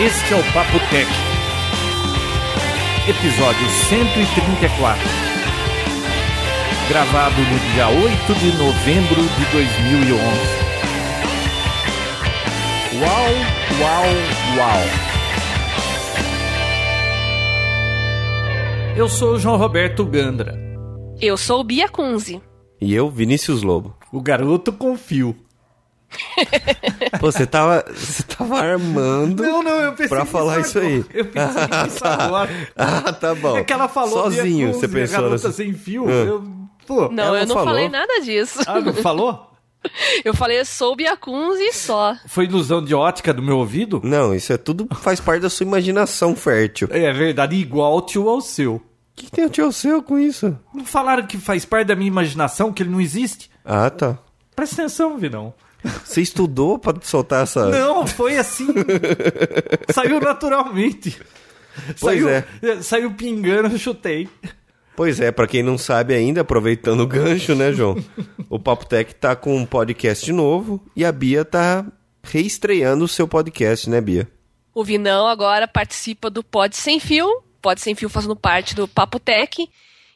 Este é o Papo Tech, episódio 134, gravado no dia 8 de novembro de 2011. Uau, uau, uau! Eu sou o João Roberto Gandra, Eu sou Bia Kunze. E eu, Vinícius Lobo. o garoto com fio. Pô, você tava, você tava armando Não, não, eu pensei pra falar isso aí. Eu pensei nisso agora. Ah, tá bom. É que ela falou Sozinho, você pensou garota nessa... sem fio. Ah. Eu, pô, Não, eu não falou? falei nada disso. ah, não falou? Eu falei, eu sou Bia Kunze e só. Foi ilusão de ótica do meu ouvido? Não, isso é tudo faz parte da sua imaginação fértil. O É verdade, igual tio ao seu. que, que tem o tio seu com isso? Não falaram que faz parte da minha imaginação, que ele não existe? Ah, tá. Presta atenção, Vidão. Você estudou pra soltar essa... Não, foi assim. Saiu naturalmente. Pois saiu, é. Saiu pingando, eu chutei. Pois é, pra quem não sabe ainda, aproveitando o gancho, né, João? o Papo Tech tá com um podcast novo e a Bia tá reestreando o seu podcast, né, Bia? O Vinão agora participa do Pod Sem Fio. Pod Sem Fio fazendo parte do Papo Tech.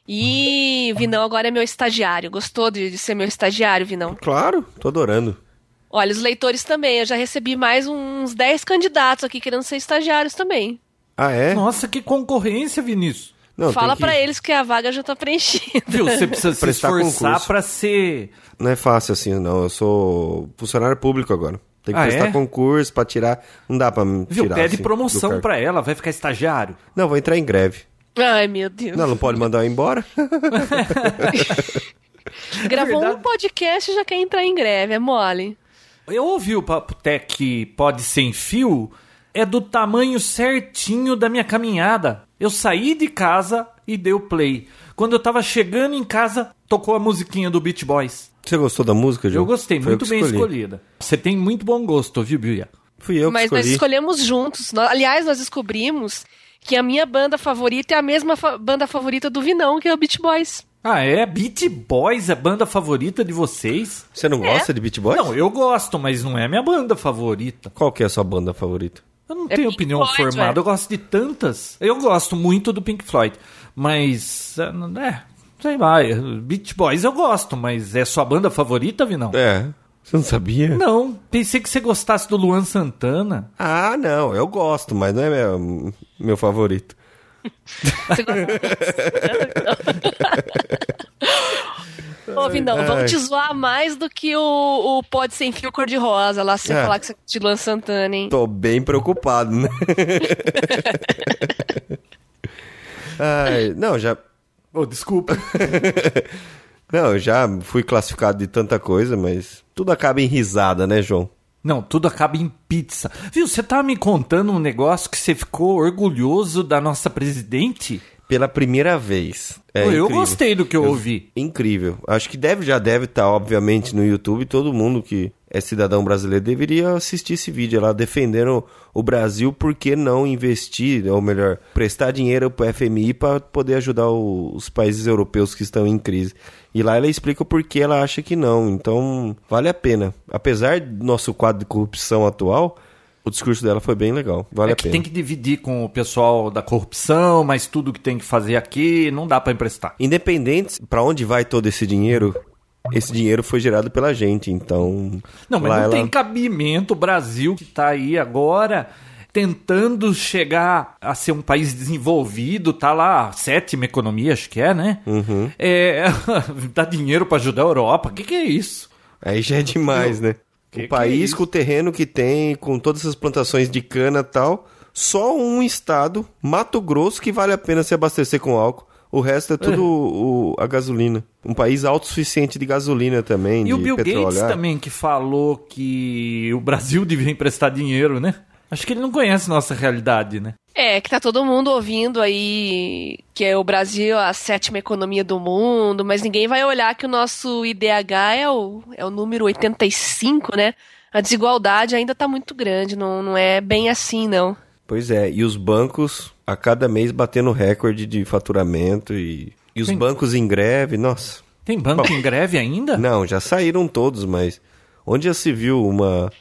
E o Vinão agora é meu estagiário. Gostou de, de ser meu estagiário, Vinão? Claro, tô adorando. Olha, os leitores também. Eu já recebi mais uns 10 candidatos aqui querendo ser estagiários também. Ah, é? Nossa, que concorrência, Vinícius. Não, Fala que- pra eles que a vaga já tá preenchida. Viu, você precisa se Prestar esforçar concurso. pra ser... Não é fácil assim, não. Eu sou funcionário público agora. Tem que Ah, prestar é? concurso pra tirar. Não dá pra me Viu, tirar. pede assim, promoção pra ela, vai ficar estagiário. Não, vou entrar em greve. Ai, meu Deus. Não, não pode mandar eu embora? Gravou verdade. um podcast e já quer entrar em greve. É mole. Eu ouvi o Papo Tech Pode Sem Fio, é do tamanho certinho da minha caminhada. Eu saí de casa e dei o play. Quando eu tava chegando em casa, tocou a musiquinha do Beach Boys. Você gostou da música, João? Eu gostei, Foi eu muito que bem escolhi. escolhida. Você tem muito bom gosto, viu, Bia? Fui eu que Mas nós escolhi. escolhemos juntos. Aliás, nós descobrimos que a minha banda favorita é a mesma fa- banda favorita do Vinão, que é o Beach Boys. Ah, é? Beach Boys é a banda favorita de vocês? Você não gosta de Beat Boys? Não, eu gosto, mas não é minha banda favorita. Qual que é a sua banda favorita? Eu não É tenho Pink opinião Floyd, formada, velho. eu gosto de tantas. Eu gosto muito do Pink Floyd, mas. É, é, sei lá, é, Beach Boys eu gosto, mas é sua banda favorita, Vinão? É. Você não sabia? Não, pensei que você gostasse do Luan Santana. Ah, não. Eu gosto, mas não é meu, meu favorito. Você Ô, Vinão, Ai. vamos te zoar mais do que o, o Pode Sem Fio Cor-de-Rosa, lá se você É. falar que você de Luan Santana, hein? Tô bem preocupado, né? Ai, não, já... Oh, desculpa. Não, eu já fui classificado de tanta coisa, mas tudo acaba em risada, né, João? Não, tudo acaba em pizza. Viu, você tava me contando um negócio que você ficou orgulhoso da nossa presidente? Pela primeira vez. É eu incrível. gostei do que eu, ouvi. Incrível. Acho que deve, já deve estar, obviamente, no YouTube. Todo mundo que é cidadão brasileiro deveria assistir esse vídeo lá defendendo o Brasil por que não investir, ou melhor, prestar dinheiro para FMI para poder ajudar o- os países europeus que estão em crise. E lá ela explica o porquê ela acha que não. Então, vale a pena. Apesar do nosso quadro de corrupção atual, o discurso dela foi bem legal. Vale é a que pena. tem que dividir com o pessoal da corrupção, mas tudo que tem que fazer aqui não dá pra emprestar. Independente para onde vai todo esse dinheiro, esse dinheiro foi gerado pela gente, então. Não, mas não ela- tem cabimento o Brasil que tá aí agora tentando chegar a ser um país desenvolvido, tá lá, sétima economia, acho que é, né? Uhum. É, dá dinheiro pra ajudar a Europa. O que, que é isso? Aí já é demais, né? Que o país é com o terreno que tem, com todas essas plantações de cana e tal, só um estado, Mato Grosso, que vale a pena se abastecer com álcool. O resto é tudo o- a gasolina. Um país autossuficiente de gasolina também, E o Bill petróleo. Gates Ah, também que falou que o Brasil devia emprestar dinheiro, né? Acho que ele não conhece nossa realidade, né? É, que tá todo mundo ouvindo aí que é o Brasil a sétima economia do mundo, mas ninguém vai olhar que o nosso IDH é o, é o número 85, né? A desigualdade ainda tá muito grande, não, não é bem assim, não. Pois é, e os bancos a cada mês batendo recorde de faturamento e, e os Sim. bancos em greve, nossa. Tem banco em greve ainda? Não, já saíram todos, mas onde já se viu uma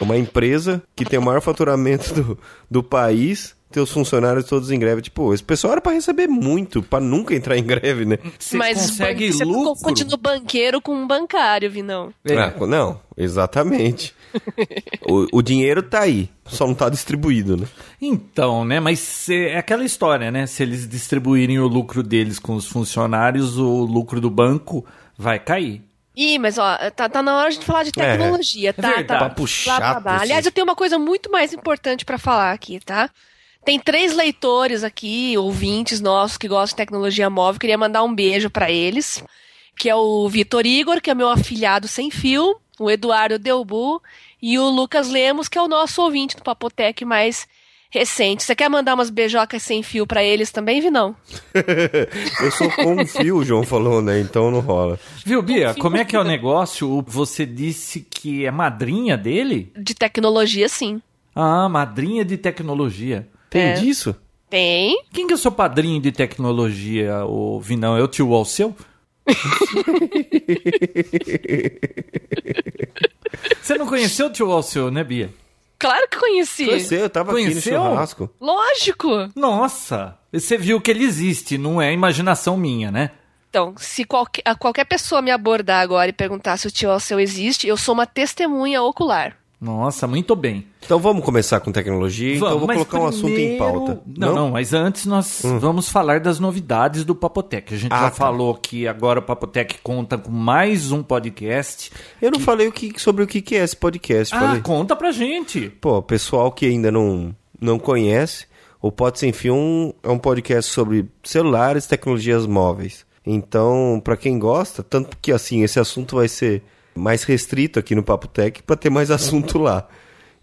Uma empresa que tem o maior faturamento do, do país, ter os funcionários todos em greve. Tipo, esse pessoal era pra receber muito, pra nunca entrar em greve, né? Você Mas consegue você lucro. confunde no banqueiro com um bancário, Vinão. É. Ah, não, exatamente. o, o dinheiro tá aí, só não tá distribuído, né? Então, né? Mas cê- é aquela história, né? Se eles distribuírem o lucro deles com os funcionários, o lucro do banco vai cair. Ih, mas ó, tá, tá na hora de falar de tecnologia, tá? verdade. tá Papo chato. Aliás, eu tenho uma coisa muito mais importante pra falar aqui, tá? Tem três leitores aqui, ouvintes nossos que gostam de tecnologia móvel. Queria mandar um beijo pra eles, que é o Vitor Igor, que é meu afilhado sem fio, o Eduardo Delbu e o Lucas Lemos, que é o nosso ouvinte do Papotec mais recente. Você quer mandar umas beijocas sem fio pra eles também, Vinão? Eu sou com um fio, o João falou, né? Então não rola. Viu, Bia? Como é que é o negócio? Você disse que é madrinha dele? De tecnologia, sim. Ah, madrinha de tecnologia. Tem É. disso? Tem. Quem que é o seu padrinho de tecnologia, o Vinão? É o tio Alceu? Você não conheceu o tio Alceu, né, Bia? Claro que conheci. Conheceu, eu tava Conheceu? aqui no churrasco. Lógico. Nossa! Você viu que ele existe, não é imaginação minha, né? Então, se qualquer, a qualquer pessoa me abordar agora e perguntar se o tio Alceu existe, eu sou uma testemunha ocular. Nossa, muito bem. Então vamos começar com tecnologia, então eu vou mas colocar um assunto em primeiro- pauta. Não, não, mas antes nós vamos falar das novidades do Papotec. A gente Ah, já tá. falou que agora o Papotec conta com mais um podcast. Eu não falei o que, sobre o que que é esse podcast. Ah, falei. conta pra gente. Pô, pessoal que ainda não, não conhece, o Pode Sem Fio é um- é um podcast sobre celulares e tecnologias móveis. Então, pra quem gosta, tanto que assim, esse assunto vai ser mais restrito aqui no Papo Tech pra ter mais assunto lá.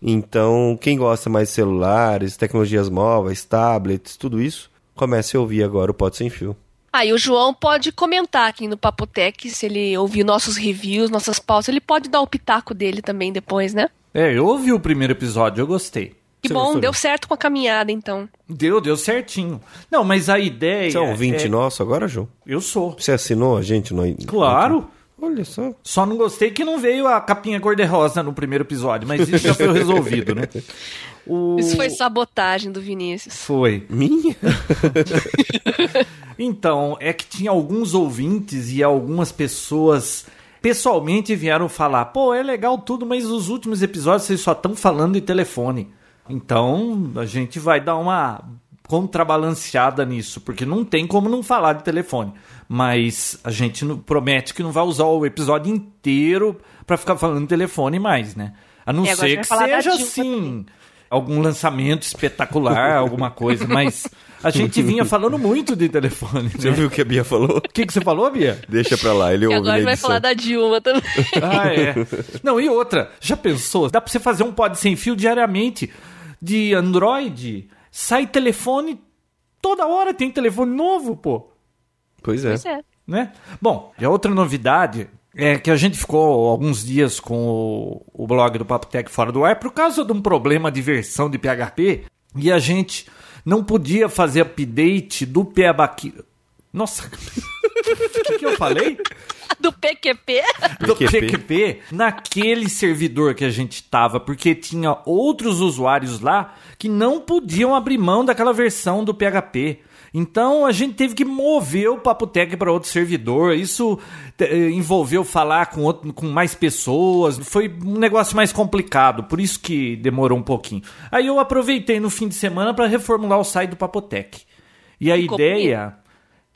Então, quem gosta mais de celulares, tecnologias móveis, tablets, tudo isso, comece a ouvir agora o Pode Sem Fio. Ah, e o João pode comentar aqui no Papotec, se ele ouvir nossos reviews, nossas pautas, ele pode dar o pitaco dele também depois, né? É, eu ouvi o primeiro episódio, eu gostei. Que Você bom, gostou? deu certo com a caminhada, então. Deu, deu certinho. Não, mas a ideia. Você é ouvinte é- nosso agora, João? Eu sou. Você assinou a gente? No... Claro. Olha só. Só não gostei que não veio a capinha cor-de-rosa no primeiro episódio, mas isso já foi resolvido, né? O... Isso foi sabotagem do Vinícius. Foi. Minha? Então, é que tinha alguns ouvintes e algumas pessoas pessoalmente vieram falar: pô, é legal tudo, mas os últimos episódios vocês só estão falando de telefone. Então, a gente vai dar uma contrabalanceada nisso, porque não tem como não falar de telefone. Mas a gente não- promete que não vai usar o episódio inteiro pra ficar falando de telefone mais, né? A não É, ser que seja assim, algum lançamento espetacular, alguma coisa, mas a gente vinha falando muito de telefone. Você Né? viu o que a Bia falou? O que, que você falou, Bia? Deixa pra lá, ele E ouve agora na ele vai falar da Dilma também. Ah, é. Não, e outra, já pensou? Dá pra você fazer um pod sem fio diariamente de Android? Sai telefone toda hora, tem telefone novo, pô. Pois é. Pois é. né? Bom, e a outra novidade é que a gente ficou alguns dias com o, o blog do Papo Tech fora do ar por causa de um problema de versão de PHP e a gente não podia fazer update do PHP. Nossa, o que, que eu falei? Do PQP? do PQP. Naquele servidor que a gente tava, porque tinha outros usuários lá que não podiam abrir mão daquela versão do PHP. Então a gente teve que mover o Papotec para outro servidor. Isso eh, envolveu falar com, outro- com mais pessoas. Foi um negócio mais complicado, por isso que demorou um pouquinho. Aí eu aproveitei no fim de semana para reformular o site do Papotec. E a Ficou ideia.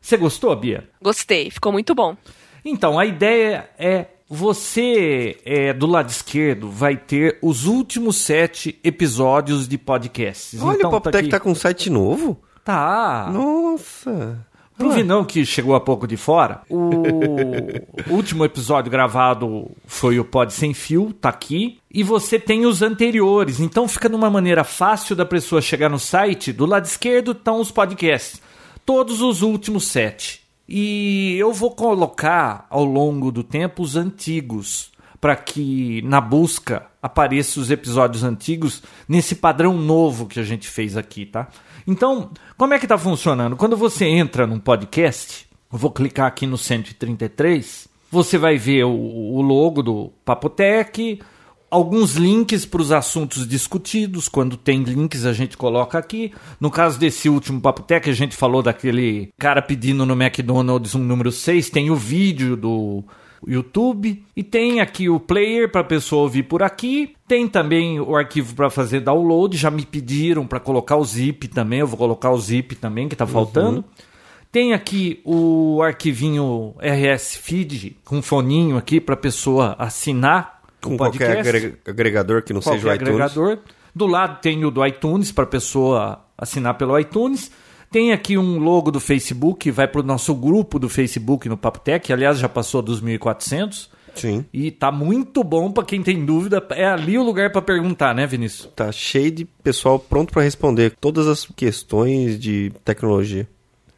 Você gostou, Bia? Gostei, ficou muito bom. Então, a ideia é você, é, do lado esquerdo, vai ter os últimos sete episódios de podcasts. Olha, então, o Papo Tech tá com um site novo. Tá. Nossa. Pro Vinão que chegou há pouco de fora, o último episódio gravado foi o Pod Sem Fio, tá aqui. E você tem os anteriores, então fica de uma maneira fácil da pessoa chegar no site. Do lado esquerdo estão os podcasts, todos os últimos sete. E eu vou colocar ao longo do tempo os antigos, para que na busca apareçam os episódios antigos nesse padrão novo que a gente fez aqui, tá? Então, como é que tá funcionando? Quando você entra num podcast, eu vou clicar aqui no 133, você vai ver o, o logo do Papotec, alguns links para os assuntos discutidos. Quando tem links, a gente coloca aqui. No caso desse último Papo Tech, a gente falou daquele cara pedindo no McDonald's um número 6. Tem o vídeo do YouTube e tem aqui o player para a pessoa ouvir por aqui. Tem também o arquivo para fazer download. Já me pediram para colocar o zip também. Eu vou colocar o zip também que está faltando. Tem aqui o arquivinho RS Feed com foninho aqui para a pessoa assinar Com qualquer podcast. agre- agregador que não Qualquer seja o iTunes. agregador. Do lado tem o do iTunes para a pessoa assinar pelo iTunes. Tem aqui um logo do Facebook, vai para o nosso grupo do Facebook no Papo Tech. Aliás, já passou dos 1.400. Sim. E tá muito bom para quem tem dúvida. É ali o lugar para perguntar, né, Vinícius? Tá cheio de pessoal pronto para responder todas as questões de tecnologia.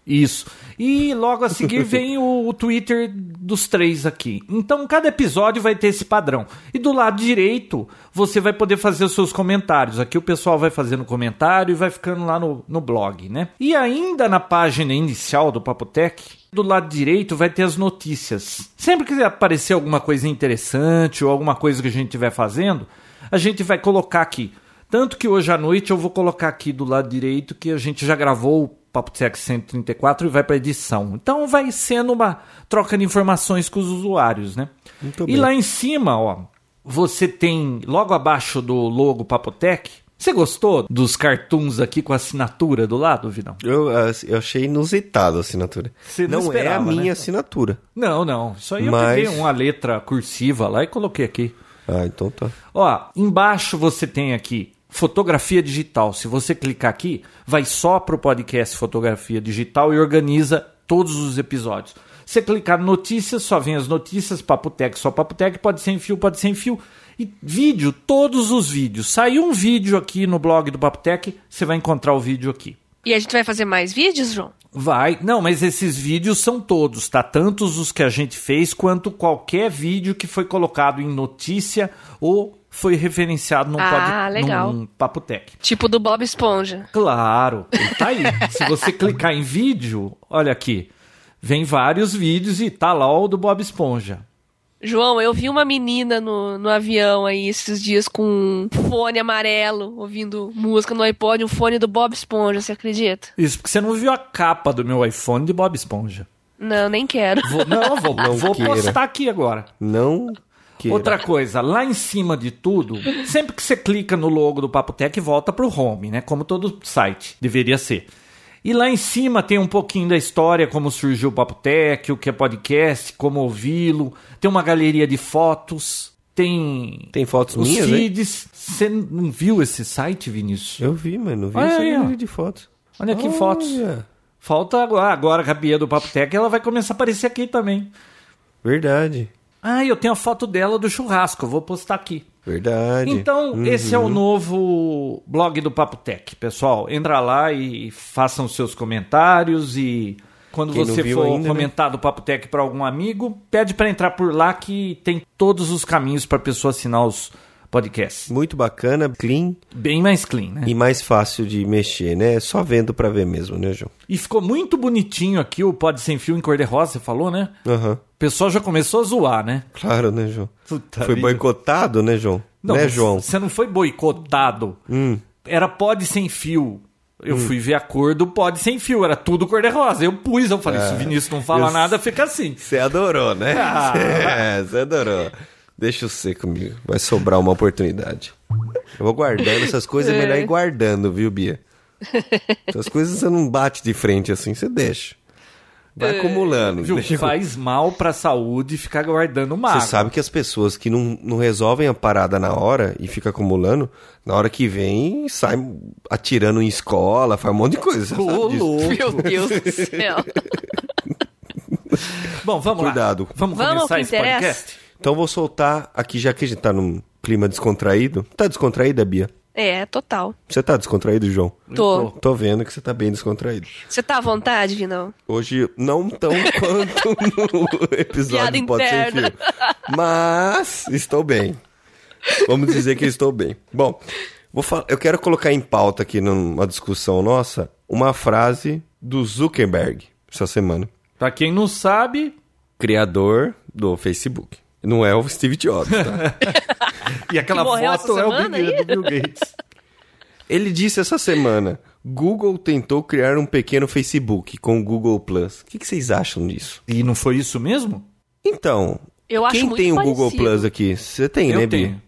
Isso. E logo a seguir vem o, o Twitter dos três aqui. Então cada episódio vai ter esse padrão. E do lado direito você vai poder fazer os seus comentários. Aqui o pessoal vai fazendo comentário e vai ficando lá no, no blog, né? E ainda na página inicial do Papotec, do lado direito vai ter as notícias. Sempre que aparecer alguma coisa interessante ou alguma coisa que a gente estiver fazendo, a gente vai colocar aqui. Tanto que hoje à noite eu vou colocar aqui do lado direito que a gente já gravou o Papo Tech 134 e vai para edição. Então vai sendo uma troca de informações com os usuários, né? Muito e bem. lá em cima, ó, você tem logo abaixo do logo Papotec. Você gostou dos cartoons aqui com a assinatura do lado, Vidão? Eu, as- eu achei inusitado a assinatura. Você não é a esperava, minha né? assinatura. Não, não. Isso aí eu Mas- peguei uma letra cursiva lá e coloquei aqui. Ah, então tá. Ó, embaixo você tem aqui fotografia digital. Se você clicar aqui, vai só para o podcast fotografia digital e organiza todos os episódios. Você clicar notícias, só vem as notícias, Papotec, só Papotec, pode ser em fio, pode ser em fio. E vídeo, todos os vídeos. Saiu um vídeo aqui no blog do Papotec, você vai encontrar o vídeo aqui. E a gente vai fazer mais vídeos, João? Vai. Não, mas esses vídeos são todos, tá? Tantos os que a gente fez quanto qualquer vídeo que foi colocado em notícia ou foi referenciado num, Ah, pod... legal. num Papo Tech. Tipo do Bob Esponja. Claro, ele tá aí. Se você clicar em vídeo, olha aqui, vem vários vídeos e tá lá o do Bob Esponja. João, eu vi uma menina no, no avião aí esses dias com um fone amarelo, ouvindo música no iPod, um fone do Bob Esponja, você acredita? Isso porque você não viu a capa do meu iPhone de Bob Esponja. Não, nem quero. Vou, não, vou, Não vou queira. postar aqui agora. Não queira. Outra coisa, lá em cima de tudo, sempre que você clica no logo do Papotec, volta pro home, né? Como todo site deveria ser. E lá em cima tem um pouquinho da história, como surgiu o Papotec, o que é podcast, como ouvi-lo. Tem uma galeria de fotos, tem, Tem fotos os minhas, feeds. Você não viu esse site, Vinícius? Eu vi, mas não vi Olha essa aí, ó. galeria de fotos. Olha aqui fotos. Olha. Falta agora, agora que a Bia do Papotec, ela vai começar a aparecer aqui também. Verdade. Ah, eu tenho a foto dela do churrasco, vou postar aqui. Verdade. Então, Uhum. esse é o novo blog do Papo Tech, pessoal. Entra lá e façam seus comentários e quando Quem você for ainda, né? comentar do Papo Tech para algum amigo, pede para entrar por lá que tem todos os caminhos para pessoa assinar os podcasts. Muito bacana, clean Bem mais clean, né? e mais fácil de mexer, né? Só vendo pra ver mesmo, né, João? E ficou muito bonitinho aqui o Pod Sem Fio em cor de rosa, você falou, né? Aham. O pessoal já começou a zoar, né? Claro, né, João? Puta Foi vida. boicotado, né, João? né, mas João? Hum. Você não foi boicotado. Era pod sem fio. Eu fui ver a cor do pod sem fio, era tudo cor de rosa. Eu pus, eu falei, se o Vinícius não fala É. eu- nada, fica assim. Você adorou, né? Ah. É, você adorou. Deixa eu ser comigo. Vai sobrar uma oportunidade. Eu vou guardando essas coisas, é melhor ir guardando, viu, Bia? Essas coisas você não bate de frente assim, você deixa. Vai acumulando. Viu? Deixa Faz mal pra saúde ficar guardando mágoa. Você sabe que as pessoas que não, não resolvem a parada na hora e fica acumulando, na hora que vem, sai atirando em escola, faz um monte de coisa. Ô, louco. Meu Deus do céu. Bom, vamos Cuidado. lá. Vamos, Vamos começar esse interessa? podcast? Então vou soltar aqui, já que a gente tá num clima descontraído. Tá descontraída, Bia? É, total. Você tá descontraído, João? Tô. Tô vendo que você tá bem descontraído. Você tá à vontade, Vinão? Hoje, não tão quanto no episódio Piada Pode Ser interna. Fio. Mas estou bem. Vamos dizer que estou bem. Bom, vou fal- eu quero colocar em pauta aqui numa discussão nossa uma frase do Zuckerberg essa semana. Pra quem não sabe, Criador do Facebook. Não é o Steve Jobs, tá? E aquela foto é o do Bill Gates. Ele disse essa semana: Google tentou criar um pequeno Facebook com o Google Plus. O que, que vocês acham disso? E não foi isso mesmo? Então, Eu acho quem muito tem o parecido. Google Plus aqui? Você tem, Eu né, Bi? tenho.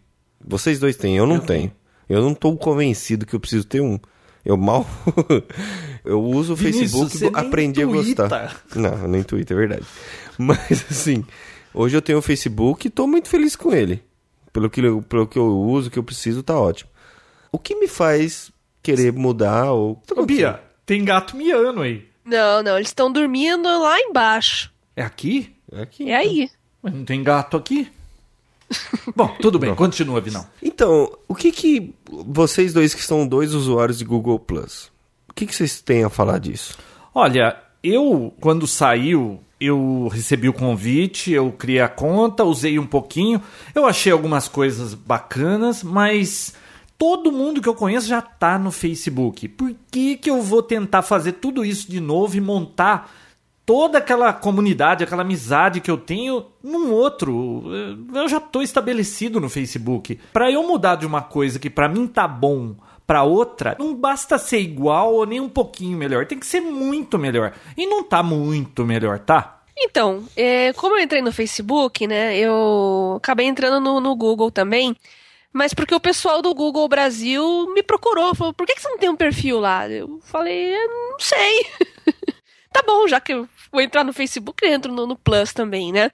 Vocês dois têm, eu não Eu tenho. Eu não tô convencido que eu preciso ter um. Eu mal. eu uso o Vinícius, Facebook e aprendi a gostar. Não, nem Twitter, é verdade. Mas assim, hoje eu tenho o Facebook e tô muito feliz com ele. Pelo que, eu- pelo que eu uso, que eu preciso, tá ótimo. O que me faz querer mudar ou. tá Ô? Bia, tem gato miando aí. Não, não, eles estão dormindo lá embaixo. É aqui? É aqui. É aí. Mas não tem gato aqui? Bom, tudo bem, continua, Vinão. Então, o que que vocês dois que são dois usuários de Google Plus, o que que vocês têm a falar disso? Olha, eu, quando saiu, eu recebi o convite, eu criei a conta, usei um pouquinho, eu achei algumas coisas bacanas, mas todo mundo que eu conheço já tá no Facebook. Por que, que eu vou tentar fazer tudo isso de novo e montar toda aquela comunidade, aquela amizade que eu tenho num outro? Eu já tô estabelecido no Facebook. Para eu mudar de uma coisa que para mim tá bom para outra, não basta ser igual ou nem um pouquinho melhor, tem que ser muito melhor. E não tá muito melhor, tá? Então, é, como eu entrei no Facebook, né, eu acabei entrando no, no Google também, mas porque o pessoal do Google Brasil me procurou, falou, por que, que você não tem um perfil lá? Eu falei, "Eu não sei. tá bom, já que eu vou entrar no Facebook, eu entro no, no Plus também, né?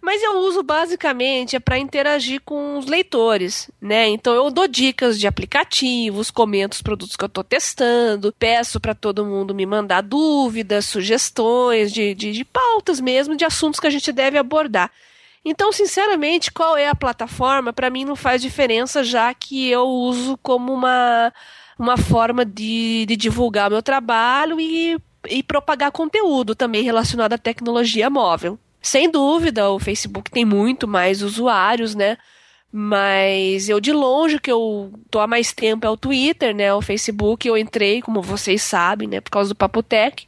Mas eu uso basicamente é para interagir com os leitores, né? Então eu dou dicas de aplicativos, comento os produtos que eu estou testando, peço para todo mundo me mandar dúvidas, sugestões de, de, de pautas mesmo, de assuntos que a gente deve abordar. Então, sinceramente, qual é a plataforma, para mim não faz diferença, já que eu uso como uma, uma forma de, de divulgar meu trabalho e, e propagar conteúdo também relacionado à tecnologia móvel. Sem dúvida, o Facebook tem muito mais usuários, né? Mas eu de longe que eu tô há mais tempo é o Twitter, né? O Facebook eu entrei, como vocês sabem, né? Por causa do Papotec.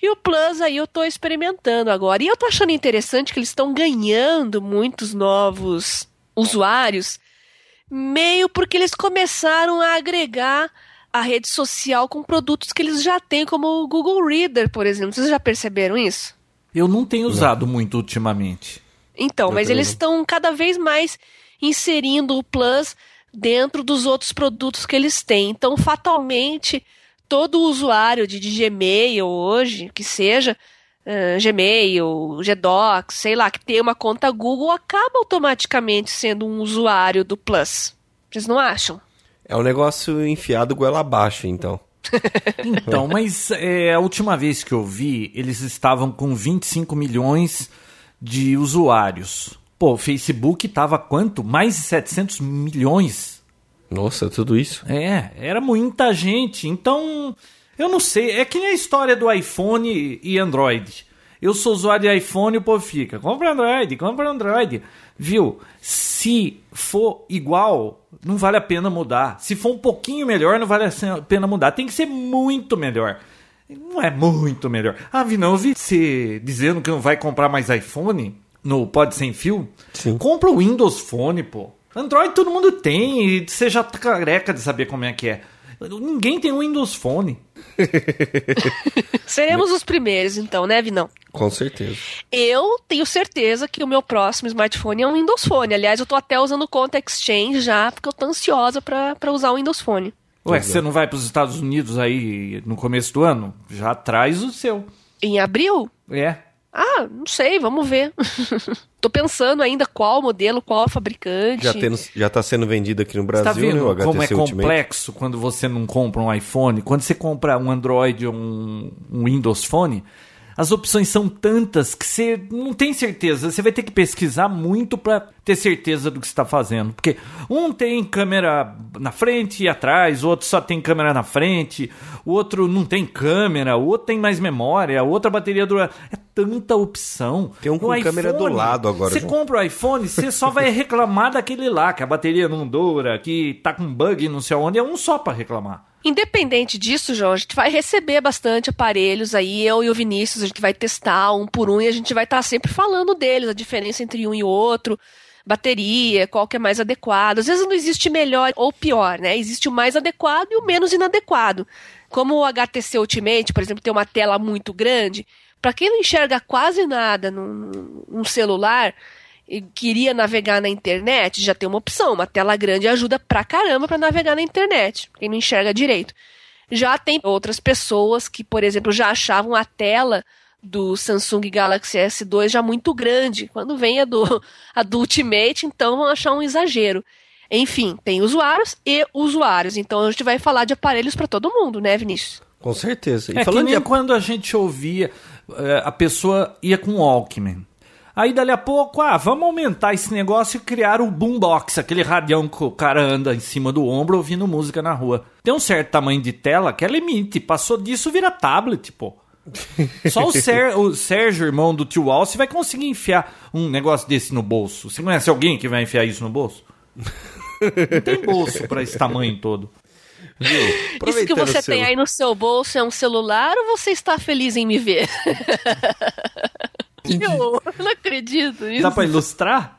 E o Plus aí eu tô experimentando agora. E eu tô achando interessante que eles estão ganhando muitos novos usuários, meio porque eles começaram a agregar a rede social com produtos que eles já têm, como o Google Reader, por exemplo. Vocês já perceberam isso? Eu não tenho usado muito ultimamente. Então, Eu mas também eles não. estão cada vez mais inserindo o Plus dentro dos outros produtos que eles têm. Então, fatalmente, todo usuário de, de Gmail hoje, que seja eh, Gmail, Gdocs, sei lá, que tem uma conta Google, acaba automaticamente sendo um usuário do Plus. Vocês não acham? É um negócio enfiado goela abaixo, então. Então, mas é, a última vez que eu vi, eles estavam com 25 milhões de usuários. Pô, o Facebook tava quanto? Mais de 700 milhões. Nossa, tudo isso? É, era muita gente. Então, eu não sei. É que nem a história do iPhone e Android. Eu sou usuário de iPhone e o povo fica, compra Android, compra Android. Viu? Se for igual, não vale a pena mudar. Se for um pouquinho melhor, não vale a pena mudar. Tem que ser muito melhor. Não é muito melhor. Ah, Vi, não, eu vi você dizendo que não vai comprar mais iPhone no Pod Sem Fio. Sim. Compra o Windows Phone, pô. Android todo mundo tem e você já tá careca de saber como é que é. Ninguém tem um Windows Phone. Seremos os primeiros, então, né, Vinão? Com certeza. Eu tenho certeza que o meu próximo smartphone é um Windows Phone. Aliás, eu tô até usando o Conta Exchange já, porque eu tô ansiosa pra, pra usar o Windows Phone. Ué, você não vai para os Estados Unidos aí no começo do ano? Já traz o seu. Em abril? É. Ah, não sei, vamos ver. Tô pensando ainda qual modelo, qual fabricante. Já, tendo, já tá sendo vendido aqui no tá Brasil, né? vendo O HTC como é Ultimate. complexo quando você não compra um iPhone? Quando você compra um Android ou um, um Windows Phone, as opções são tantas que você não tem certeza. Você vai ter que pesquisar muito para ter certeza do que está fazendo. Porque um tem câmera na frente e atrás, o outro só tem câmera na frente, o outro não tem câmera, o outro tem mais memória, a outra bateria dura. É tanta opção. Tem um com câmera do lado agora, Você compra o iPhone, você só vai reclamar daquele lá, que a bateria não dura, que tá com bug não sei onde, é um só para reclamar. Independente disso, João, a gente vai receber bastante aparelhos aí, eu e o Vinícius, a gente vai testar um por um e a gente vai estar tá sempre falando deles, a diferença entre um e outro, bateria, qual que é mais adequado. Às vezes não existe melhor ou pior, né? Existe o mais adequado e o menos inadequado. Como o HTC Ultimate, por exemplo, tem uma tela muito grande, para quem não enxerga quase nada num, num celular, queria navegar na internet, já tem uma opção. Uma tela grande ajuda pra caramba para navegar na internet, quem não enxerga direito. Já tem outras pessoas que, por exemplo, já achavam a tela do Samsung Galaxy S2 já muito grande. Quando vem a do, a do Ultimate, então vão achar um exagero. Enfim, tem usuários e usuários. Então a gente vai falar de aparelhos para todo mundo, né, Vinícius? Com certeza. E é falando que nem de... quando a gente ouvia, eh, a pessoa ia com Walkman. Aí dali a pouco, ah, vamos aumentar esse negócio e criar o boombox, aquele radião que o cara anda em cima do ombro ouvindo música na rua. Tem um certo tamanho de tela que é limite, passou disso vira tablet, pô. Só o, Ser, o Sérgio, irmão do tio Alce, vai conseguir enfiar um negócio desse no bolso. Você conhece alguém que vai enfiar isso no bolso? Não tem bolso para esse tamanho todo. Viu? Isso que você tem aí no seu bolso é um celular ou você está feliz em me ver? Eu não acredito nisso. Dá pra ilustrar?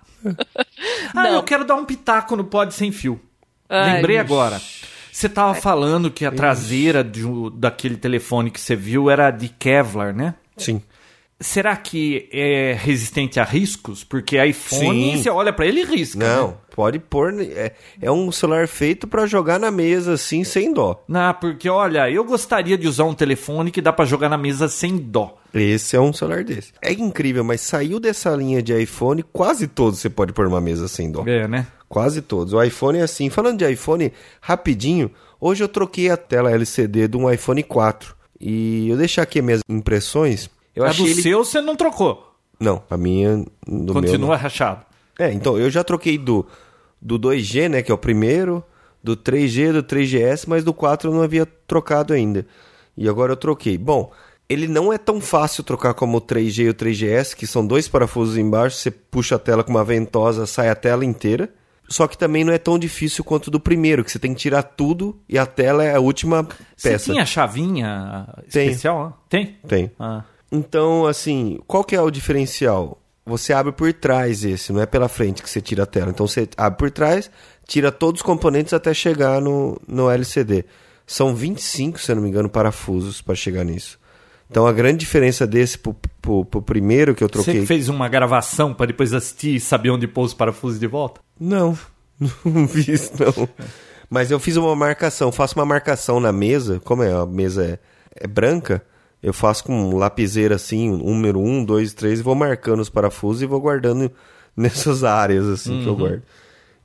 ah, não. eu quero dar um pitaco no pod sem fio. Ai, Lembrei agora. Você tava falando que a traseira de, daquele telefone que você viu era de Kevlar, né? Sim. Será que é resistente a riscos? Porque iPhone, Sim. você olha para ele e risca. Não, né? pode pôr. É, é um celular feito para jogar na mesa assim, sem dó. Não, porque olha, eu gostaria de usar um telefone que dá para jogar na mesa sem dó. Esse é um celular desse. É incrível, mas saiu dessa linha de iPhone, quase todos você pode pôr numa mesa sem dó. É, né? Quase todos. O iPhone é assim. Falando de iPhone, rapidinho, hoje eu troquei a tela LCD de um iPhone 4. E eu deixar aqui minhas impressões. Eu a do ele... seu você não trocou? Não, a minha. Do Continua meu, rachado. É, então, eu já troquei do, do 2G, né, que é o primeiro, do 3G, do 3GS, mas do 4 eu não havia trocado ainda. E agora eu troquei. Bom, ele não é tão fácil trocar como o 3G e o 3GS, que são dois parafusos embaixo, você puxa a tela com uma ventosa, sai a tela inteira. Só que também não é tão difícil quanto do primeiro, que você tem que tirar tudo e a tela é a última peça. Você tem a chavinha especial? Tem. Tem. Ah. Então, assim, qual que é o diferencial? Você abre por trás esse, não é pela frente que você tira a tela. Então você abre por trás, tira todos os componentes até chegar no, no LCD. São 25, se eu não me engano, parafusos para chegar nisso. Então a grande diferença desse pro, pro, pro primeiro que eu troquei. Você fez uma gravação para depois assistir e saber onde pôs os parafusos de volta? Não, não fiz não. Mas eu fiz uma marcação, faço uma marcação na mesa, como é, a mesa é, é branca, eu faço com um lapiseira assim, número 1, 2, 3, e vou marcando os parafusos e vou guardando nessas áreas assim uhum. que eu uhum. guardo.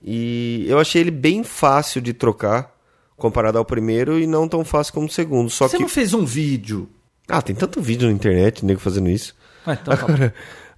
E eu achei ele bem fácil de trocar comparado ao primeiro e não tão fácil como o segundo. Só Você que... não fez um vídeo? Ah, tem tanto vídeo na internet, nego fazendo isso. Ah, então, tá Agora,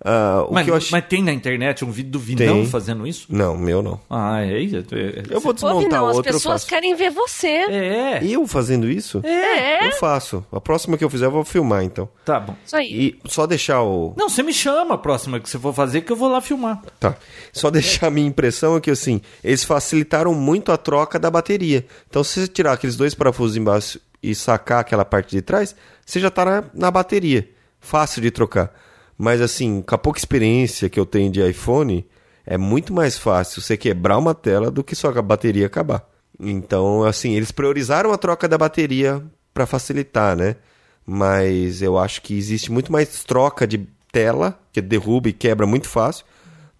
Uh, mas, ach... mas, tem na internet um vídeo do Vinão tem. fazendo isso? Não, meu não. Ah, é isso? É, eu vou desmontar Pô, outro. As pessoas querem ver você. É. Eu fazendo isso? É. Eu faço. A próxima que eu fizer eu vou filmar, então. Tá bom. Isso aí. E só deixar o. Não, você me chama a próxima que você for fazer que eu vou lá filmar. Tá. Só deixar a minha impressão é que, assim, eles facilitaram muito a troca da bateria. Então, se você tirar aqueles dois parafusos embaixo e sacar aquela parte de trás, você já tá na, na bateria. Fácil de trocar. Mas assim, com a pouca experiência que eu tenho de iPhone, é muito mais fácil você quebrar uma tela do que só a bateria acabar. Então, assim, eles priorizaram a troca da bateria para facilitar, né? Mas eu acho que existe muito mais troca de tela, que derruba e quebra muito fácil,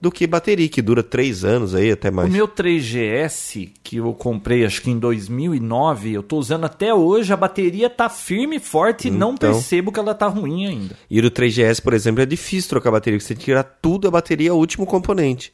do que bateria, que dura três anos aí, até mais. O meu 3GS, que eu comprei acho que em 2009, eu tô usando até hoje, a bateria tá firme e forte então, e não percebo que ela tá ruim ainda. E o 3GS, por exemplo, é difícil trocar a bateria, porque você tira tudo, a bateria é o último componente.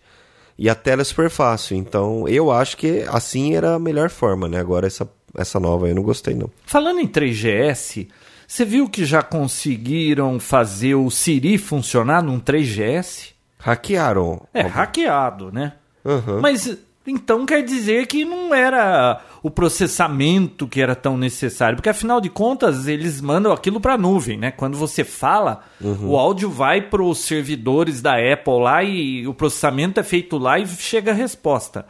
E a tela é super fácil, então eu acho que assim era a melhor forma, né? Agora essa, essa nova eu não gostei não. Falando em 3GS, você viu que já conseguiram fazer o Siri funcionar num 3GS? Hackearam. É, hackeado, né? Uhum. Mas então quer dizer que não era o processamento que era tão necessário, porque afinal de contas eles mandam aquilo para a nuvem, né? Quando você fala, uhum. o áudio vai para os servidores da Apple lá e o processamento é feito lá e chega a resposta.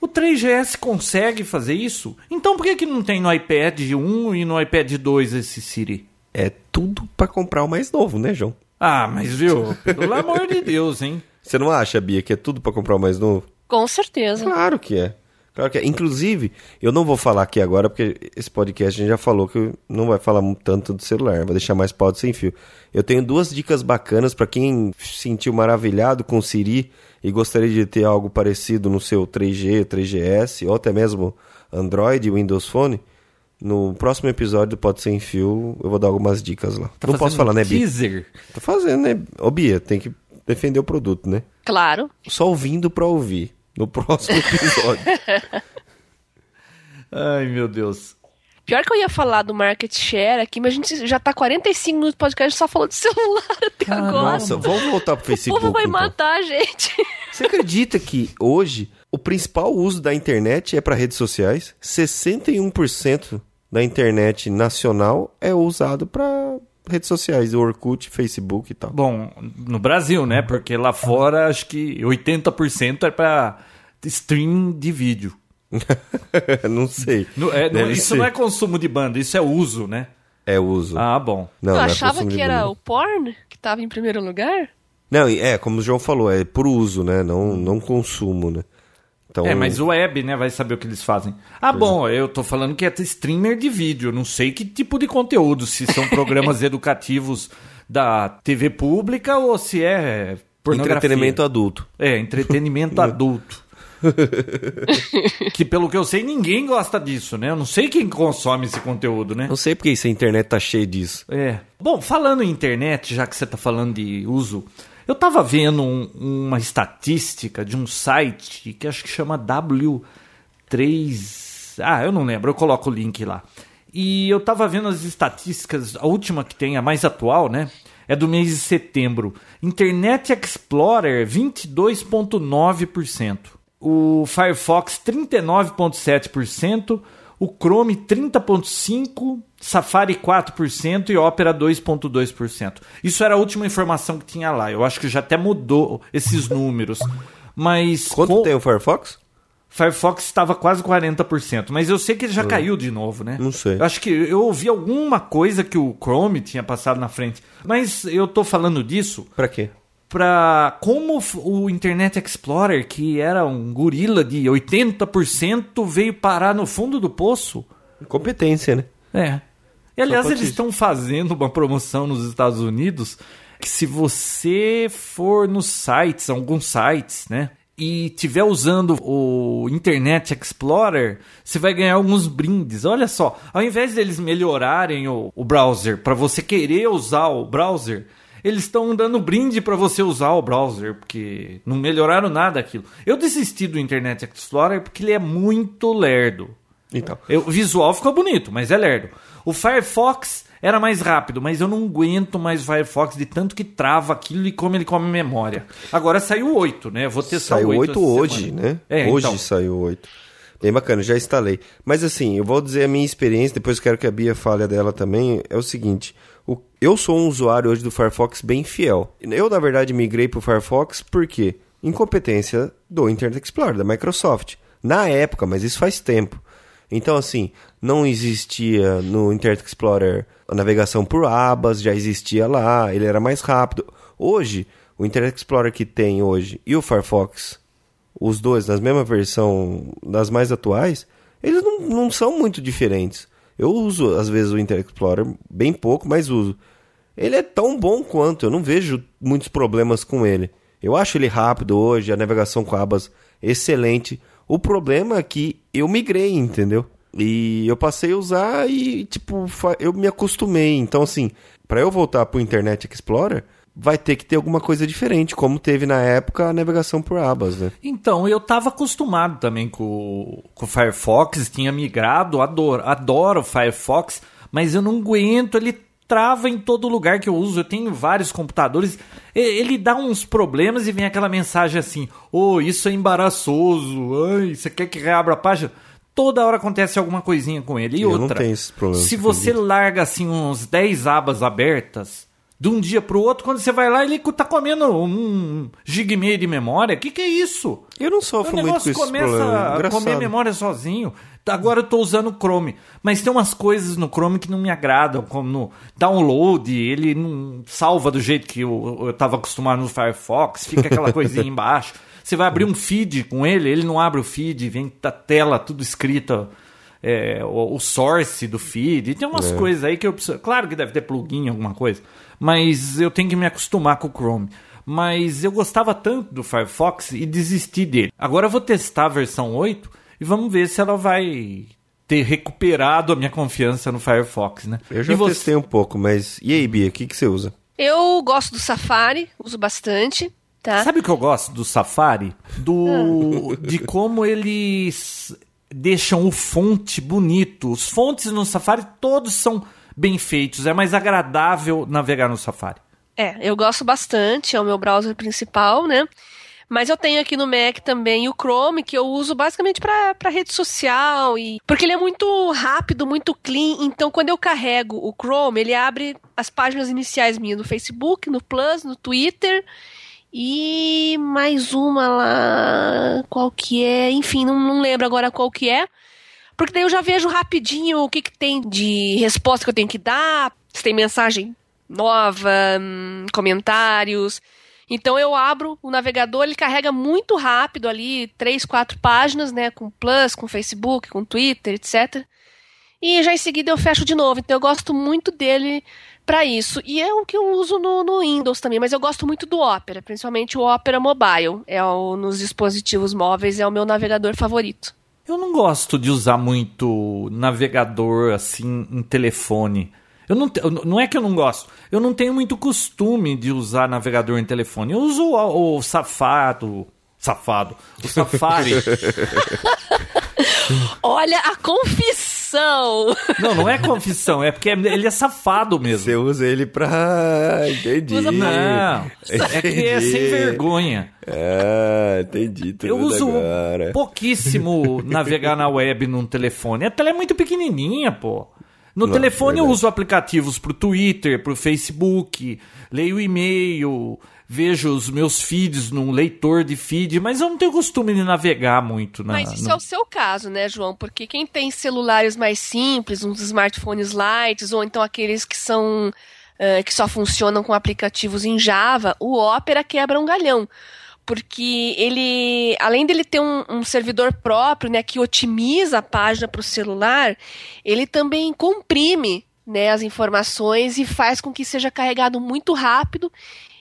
O 3GS consegue fazer isso? Então por que, que não tem no iPad 1 e no iPad 2 esse Siri? É tudo pra comprar o mais novo, né, João? Ah, mas viu, pelo amor de Deus, hein? Você não acha, Bia, que é tudo pra comprar o mais novo? Com certeza. Claro que é. Claro que é. Inclusive, eu não vou falar aqui agora, porque esse podcast a gente já falou que não vai falar tanto do celular, vai deixar mais pau sem fio. Eu tenho duas dicas bacanas para quem se sentiu maravilhado com o Siri e gostaria de ter algo parecido no seu 3G, 3GS ou até mesmo Android, Windows Phone. No próximo episódio do Pode Sem Fio, eu vou dar algumas dicas lá. Tá não posso falar, né, Bia? Teaser. Tá fazendo, né? Ô, Bia, tem que defender o produto, né? Claro. Só ouvindo pra ouvir. No próximo episódio. Ai, meu Deus. Pior que eu ia falar do market share aqui, mas a gente já tá 45 minutos de podcast só falando de celular até Caramba. agora. Nossa, vamos voltar pro o Facebook. povo vai então. matar a gente. Você acredita que hoje o principal uso da internet é para redes sociais? 61% da internet nacional é usado para redes sociais, Orkut, Facebook e tal. Bom, no Brasil, né? Porque lá fora acho que 80% é pra stream de vídeo. não sei. Não- é- isso ser. não é consumo de banda, isso é uso, né? É uso. Ah, bom. Não, eu não é achava de que era banda. o porn que tava em primeiro lugar. Não, é, como o João falou, é por uso, né? Não, não consumo, né? Então, É, mas o web, né, vai saber o que eles fazem. Ah, bom, eu tô falando que é streamer de vídeo, não sei que tipo de conteúdo, se são programas educativos da TV pública ou se é entretenimento adulto. É, entretenimento adulto. que pelo que eu sei, ninguém gosta disso, né? Eu não sei quem consome esse conteúdo, né? Não sei porque essa internet tá cheia disso. É. Bom, falando em internet, já que você tá falando de uso, eu tava vendo um- uma estatística de um site que acho que chama W3. Ah, eu não lembro, eu coloco o link lá. E eu tava vendo as estatísticas, a última que tem, a mais atual, né? É do mês de setembro. Internet Explorer 22,9%. O Firefox 39,7%. O Chrome 30,5%. Safari 4% e Opera 2,2%. Isso era a última informação que tinha lá. Eu acho que já até mudou esses números. Mas. Quanto com- tem o Firefox? Firefox estava quase 40%, mas eu sei que ele já caiu de novo, né? Não sei. Eu acho que eu ouvi alguma coisa que o Chrome tinha passado na frente. Mas eu tô falando disso Pra quê? Pra como o Internet Explorer, que era um gorila de 80%, veio parar no fundo do poço. Competência, né? É. E aliás, eles estão fazendo uma promoção nos Estados Unidos que se você for nos sites, alguns sites, né? E tiver usando o Internet Explorer, você vai ganhar alguns brindes. Olha só, ao invés deles melhorarem o, o browser para você querer usar o browser, eles estão dando brinde para você usar o browser, porque não melhoraram nada aquilo. Eu desisti do Internet Explorer porque ele é muito lerdo. Então. Eu- o visual ficou bonito, mas é lerdo. O Firefox era mais rápido, mas eu não aguento mais o Firefox de tanto que trava aquilo e como ele come memória. Agora saiu o 8, né? Vou testar Saiu o 8, 8 essa hoje, semana. né? É, hoje então. saiu 8. Bem bacana, já instalei. Mas assim, eu vou dizer a minha experiência, depois quero que a Bia fale dela também. É o seguinte: eu sou um usuário hoje do Firefox bem fiel. Eu, na verdade, migrei pro Firefox porque incompetência do Internet Explorer, da Microsoft. Na época, mas isso faz tempo. Então, assim, não existia no Internet Explorer a navegação por abas, já existia lá, ele era mais rápido. Hoje, o Internet Explorer que tem hoje e o Firefox, os dois na mesma versão das mais atuais, eles não, não são muito diferentes. Eu uso, às vezes, o Internet Explorer, bem pouco, mas uso. Ele é tão bom quanto, eu não vejo muitos problemas com ele. Eu acho ele rápido hoje, a navegação com abas excelente. O problema é que eu migrei, entendeu? E eu passei a usar e, tipo, eu me acostumei. Então, assim, para eu voltar pro Internet Explorer, vai ter que ter alguma coisa diferente, como teve na época a navegação por abas, né? Então, eu tava acostumado também com, o- com o Firefox, tinha migrado, adoro, adoro o Firefox, mas eu não aguento, ele trava em todo lugar que eu uso. Eu tenho vários computadores, ele dá uns problemas e vem aquela mensagem assim: "Oh, isso é embaraçoso. Ai, você quer que reabra a página?" Toda hora acontece alguma coisinha com ele. E Eu não outra, se você larga assim uns 10 abas abertas, De um dia pro outro, quando você vai lá, ele tá comendo um gig meio de memória. O que, que é isso? Eu não sofro o muito com esse começa problema. a comer memória sozinho. Agora eu tô usando o Chrome. Mas tem umas coisas no Chrome que não me agradam, como no download, ele não salva do jeito que eu, eu tava acostumado no Firefox, fica aquela coisinha embaixo. Você vai abrir um feed com ele, ele não abre o feed, vem da tela tudo escrito. é, o, o source do feed. Tem umas coisas aí que eu preciso. Claro que deve ter plugin, alguma coisa. Mas eu tenho que me acostumar com o Chrome. Mas eu gostava tanto do Firefox e desisti dele. Agora eu vou testar a versão 8 e vamos ver se ela vai ter recuperado a minha confiança no Firefox, né? Eu já e você... testei um pouco, mas. E aí, Bia, o que, que você usa? Eu gosto do Safari, uso bastante, tá? Sabe o que eu gosto do Safari? Do de como eles deixam o fonte bonito. Os fontes no Safari todos são bem feitos, é mais agradável navegar no Safari. É, eu gosto bastante, é o meu browser principal, né? Mas eu tenho aqui no Mac também o Chrome, que eu uso basicamente para rede social e porque ele é muito rápido, muito clean. Então, quando eu carrego o Chrome, ele abre as páginas iniciais minhas no Facebook, no Plus, no Twitter e mais uma lá, qual que é? Enfim, não, não lembro agora qual que é. Porque daí eu já vejo rapidinho o que, que tem de resposta que eu tenho que dar, se tem mensagem nova, hum, comentários. Então eu abro o navegador, ele carrega muito rápido ali, três, quatro páginas, né, com Plus, com Facebook, com Twitter, etc. E já em seguida eu fecho de novo. Então eu gosto muito dele para isso. E é o que eu uso no, no, Windows também, mas eu gosto muito do Opera, principalmente o Opera Mobile. É o, nos dispositivos móveis é o meu navegador favorito. Eu não gosto de usar muito navegador assim em telefone. Eu não, não é que eu não gosto, eu não tenho muito costume de usar navegador em telefone. Eu uso o, o Safado. Safado. O Safari. Olha a confissão! Não, não é confissão, é porque ele é safado mesmo. Você usa ele pra. Entendi. Usa Não, é que é sem vergonha. Ah, entendi. Tudo Eu uso agora. pouquíssimo navegar na web num telefone. A tela é muito pequenininha, pô. No Não, telefone eu uso aplicativos pro Twitter, pro Facebook, leio e-mail, vejo os meus feeds num leitor de feed, mas eu não tenho costume de navegar muito na. Mas isso no- é o seu caso, né, João? Porque quem tem celulares mais simples, uns smartphones light, ou então aqueles que são eh, que só funcionam com aplicativos em Java, o Opera quebra um galhão. Porque ele, além dele ter um, um servidor próprio, né, que otimiza a página para o celular, ele também comprime né, as informações e faz com que seja carregado muito rápido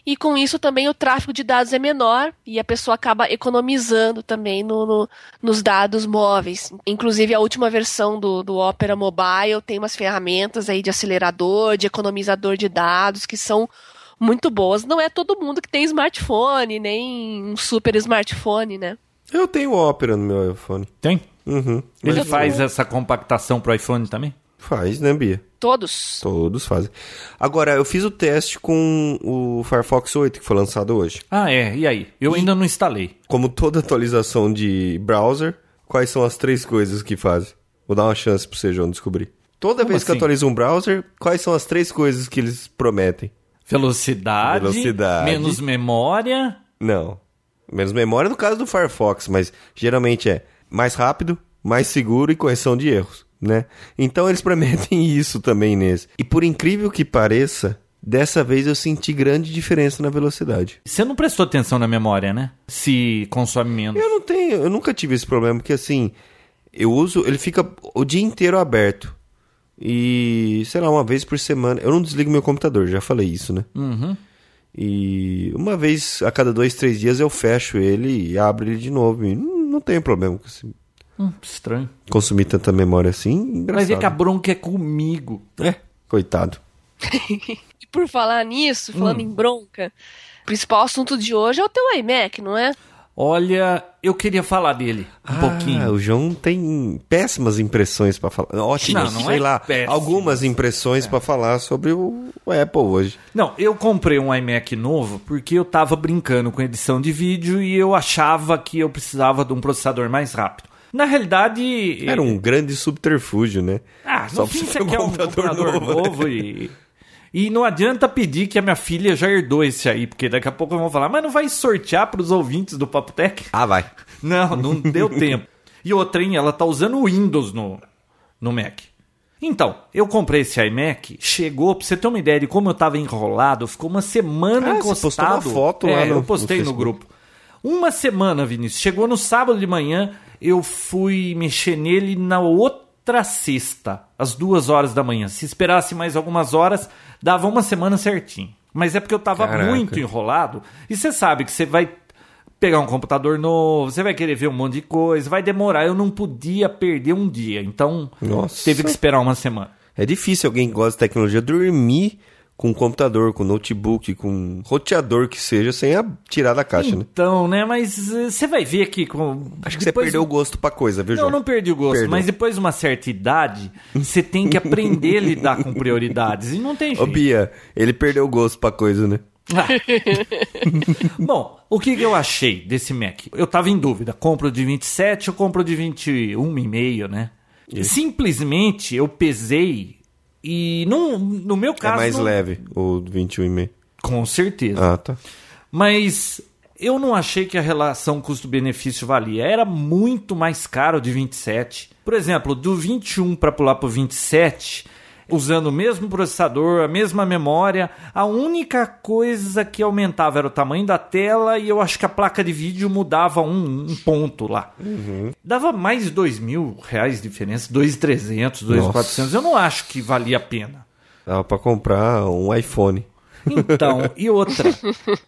e com isso também o tráfego de dados é menor e a pessoa acaba economizando também no, no- nos dados móveis. Inclusive a última versão do, do Opera Mobile tem umas ferramentas aí de acelerador, de economizador de dados que são muito boas. Não é todo mundo que tem smartphone, nem um super smartphone, né? Eu tenho Opera no meu iPhone. Tem? Uhum. Ele faz essa compactação pro iPhone também? Faz, né, Bia? Todos. Todos fazem. Agora, eu fiz o teste com o Firefox 8, que foi lançado hoje. Ah, é. E aí? Eu ainda não instalei. Como toda atualização de browser, quais são as três coisas que fazem? Vou dar uma chance pro você, João, descobrir. Toda Como vez que assim? atualiza um browser, quais são as três coisas que eles prometem? Velocidade, Velocidade. menos memória. Não. Menos memória no caso do Firefox, mas geralmente é mais rápido, mais seguro e correção de erros, né? Então eles prometem isso também nesse. E por incrível que pareça, dessa vez eu senti grande diferença na velocidade. Você não prestou atenção na memória, né? Se consome menos. Eu não tenho, eu nunca tive esse problema, porque assim, eu uso, ele fica o dia inteiro aberto. E, sei lá, uma vez por semana. Eu não desligo meu computador, já falei isso, né? Uhum. E uma vez a cada dois, três dias eu fecho ele e abro ele de novo. E não, não tenho problema com esse- Hum, estranho. consumir tanta memória assim. Engraçado. Mas é que a bronca é comigo. É, coitado. E por falar nisso, Hum. falando em bronca, o principal assunto de hoje é o teu iMac, não é? Olha, eu queria falar dele um Ah, pouquinho. o João tem péssimas impressões pra falar. Ótimas, Não, não sei é lá. péssimas. Algumas impressões pra falar sobre o, o Apple hoje. Não, eu comprei um iMac novo porque eu tava brincando com edição de vídeo e eu achava que eu precisava de um processador mais rápido. Na realidade. Era um grande subterfúgio, né? Ah, Só no fim você você quer um computador novo, novo, né? e. E não adianta pedir que a minha filha já herdou esse aí, porque daqui a pouco vão falar, mas não vai sortear para os ouvintes do Papo Tech? Ah, vai. Não, não deu tempo. E outra, hein, ela tá usando o Windows no, no Mac. Então, eu comprei esse iMac, chegou, pra você ter uma ideia de como eu tava enrolado, ficou uma semana Ah, você encostado. postou uma foto é, lá no- eu postei no no, grupo. Uma semana, Vinícius. Chegou no sábado de manhã, eu fui mexer nele na outra sexta, às duas horas da manhã. Se esperasse mais algumas horas, dava uma semana certinho. Mas é porque eu tava Caraca. muito enrolado. E você sabe que você vai pegar um computador novo, você vai querer ver um monte de coisa, vai demorar. Eu não podia perder um dia, então Nossa. teve que esperar uma semana. É difícil alguém que gosta de tecnologia dormir com computador, com notebook, com roteador que seja, sem a tirar da caixa, né? Então, né? Mas eh, você vai ver que com. Acho que depois- você perdeu o gosto pra coisa, viu, Não, João? não perdi o gosto, Perdeu. mas depois de uma certa idade, você tem que aprender a lidar com prioridades. E não tem Ô, jeito. Bia, ele perdeu o gosto pra coisa, né? Ah. Bom, o que que eu achei desse Mac? Eu tava em dúvida, compro de 27 ou compro de 21,5, né? Simplesmente eu pesei e não, no meu É caso... mais não- leve, o 21,5. Com certeza. Ah, tá. Mas eu não achei que a relação custo-benefício valia. Era muito mais caro de 27. Por exemplo, do 21 para pular para o 27, usando o mesmo processador, a mesma memória, a única coisa que aumentava era o tamanho da tela e eu acho que a placa de vídeo mudava um, um ponto lá. Dava mais de 2 mil reais de diferença, 2.300, 2.400. Eu não acho que valia a pena. Dava pra comprar um iPhone. Então, e outra,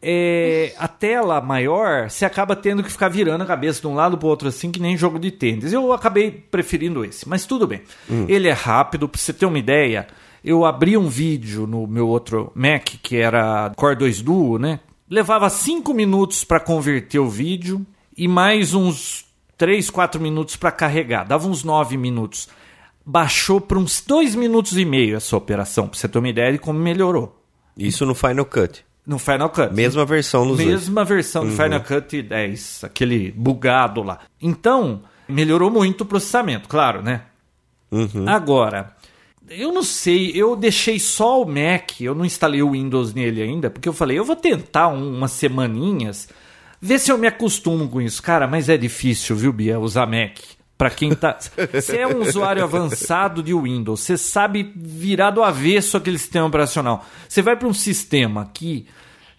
é, a tela maior, você acaba tendo que ficar virando a cabeça de um lado pro outro assim, que nem jogo de tênis. Eu acabei preferindo esse, mas tudo bem. Ele é rápido, pra você ter uma ideia, eu abri um vídeo no meu outro Mac, que era Core 2 Duo, né? Levava 5 minutos para converter o vídeo e mais uns 3, 4 minutos para carregar. Dava uns 9 minutos. Baixou para uns 2 minutos e meio essa operação, pra você ter uma ideia de como melhorou. Isso no Final Cut. No Final Cut. Mesma versão dois. Mesma versão do Final Cut 10, aquele bugado lá. Então, melhorou muito o processamento, claro, né? Uhum. Agora, eu não sei, eu deixei só o Mac, eu não instalei o Windows nele ainda, porque eu falei, eu vou tentar um- umas semaninhas, ver se eu me acostumo com isso. Cara, mas é difícil, viu, Bia, usar Mac. Pra quem tá. Você é um usuário avançado de Windows, você sabe virar do avesso aquele sistema operacional. Você vai para um sistema que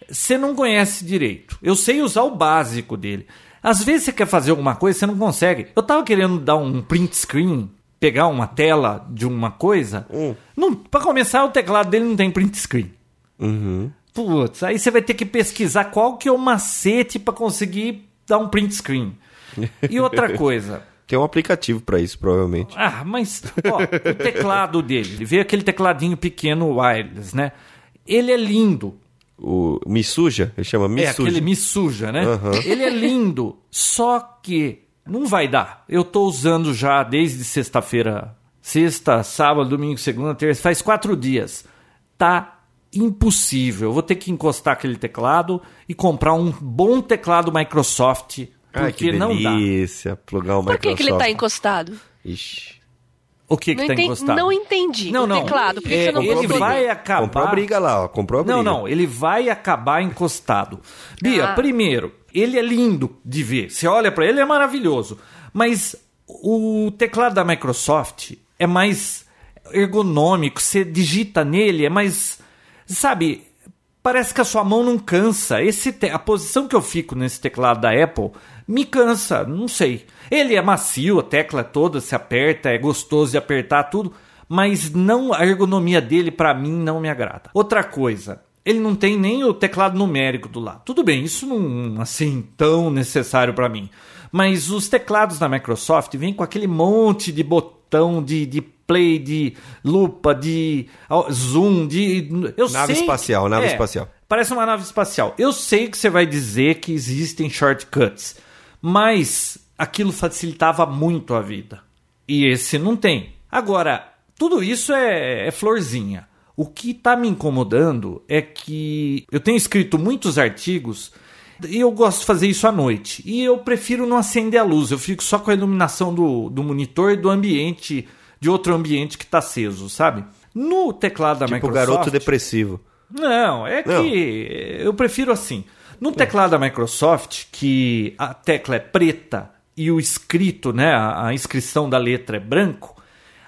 você não conhece direito. Eu sei usar o básico dele. Às vezes você quer fazer alguma coisa, você não consegue. Eu tava querendo dar um print screen, pegar uma tela de uma coisa. Não, para começar, o teclado dele não tem print screen. Uhum. Putz, aí você vai ter que pesquisar qual que é o macete para conseguir dar um print screen. E outra coisa, Tem um aplicativo pra isso, provavelmente. ah, mas ó, o teclado dele, ele veio aquele tecladinho pequeno wireless, né? Ele é lindo. O Me Suja, ele chama Me é Suja. aquele me suja, né? Aham. Ele é lindo, só que não vai dar. Eu tô usando já desde sexta-feira, sexta, sábado, domingo, segunda, terça, faz quatro dias. Tá impossível. Eu vou ter que encostar aquele teclado e comprar um bom teclado Microsoft, Ai, porque que não dá. delícia. Plugar o Por que, que ele tá encostado? Ixi. O que que não, tá enten- encostado? não entendi. Não, o não. teclado, por que, É, que você não ele vai acabar. Comprou a briga lá, ó. Comprou a briga. Não, não, ele vai acabar encostado. Bia, Ah. primeiro, ele é lindo de ver. Você olha pra ele, é maravilhoso. Mas o teclado da Microsoft é mais ergonômico. Você digita nele, é mais. Sabe, parece que a sua mão não cansa. Esse te- A posição que eu fico nesse teclado da Apple me cansa, não sei. Ele é macio, a tecla toda se aperta, é gostoso de apertar tudo, mas não a ergonomia dele pra mim não me agrada. Outra coisa, ele não tem nem o teclado numérico do lado. Tudo bem, isso não assim tão necessário pra mim. Mas os teclados da Microsoft vêm com aquele monte de botão de, de play, de lupa, de zoom, de eu Nave sei espacial, que- nave é, espacial. Parece uma nave espacial. Eu sei que você vai dizer que existem shortcuts, mas aquilo facilitava muito a vida. E esse não tem. Agora, tudo isso é, é florzinha. O que está me incomodando é que eu tenho escrito muitos artigos e eu gosto de fazer isso à noite. E eu prefiro não acender a luz, eu fico só com a iluminação do, do monitor e do ambiente, de outro ambiente que está aceso, sabe? No teclado da Tipo Microsoft. garoto depressivo. Não, é Não. que eu prefiro assim. No teclado da Microsoft, que a tecla é preta e o escrito, né, a, inscrição da letra é branco,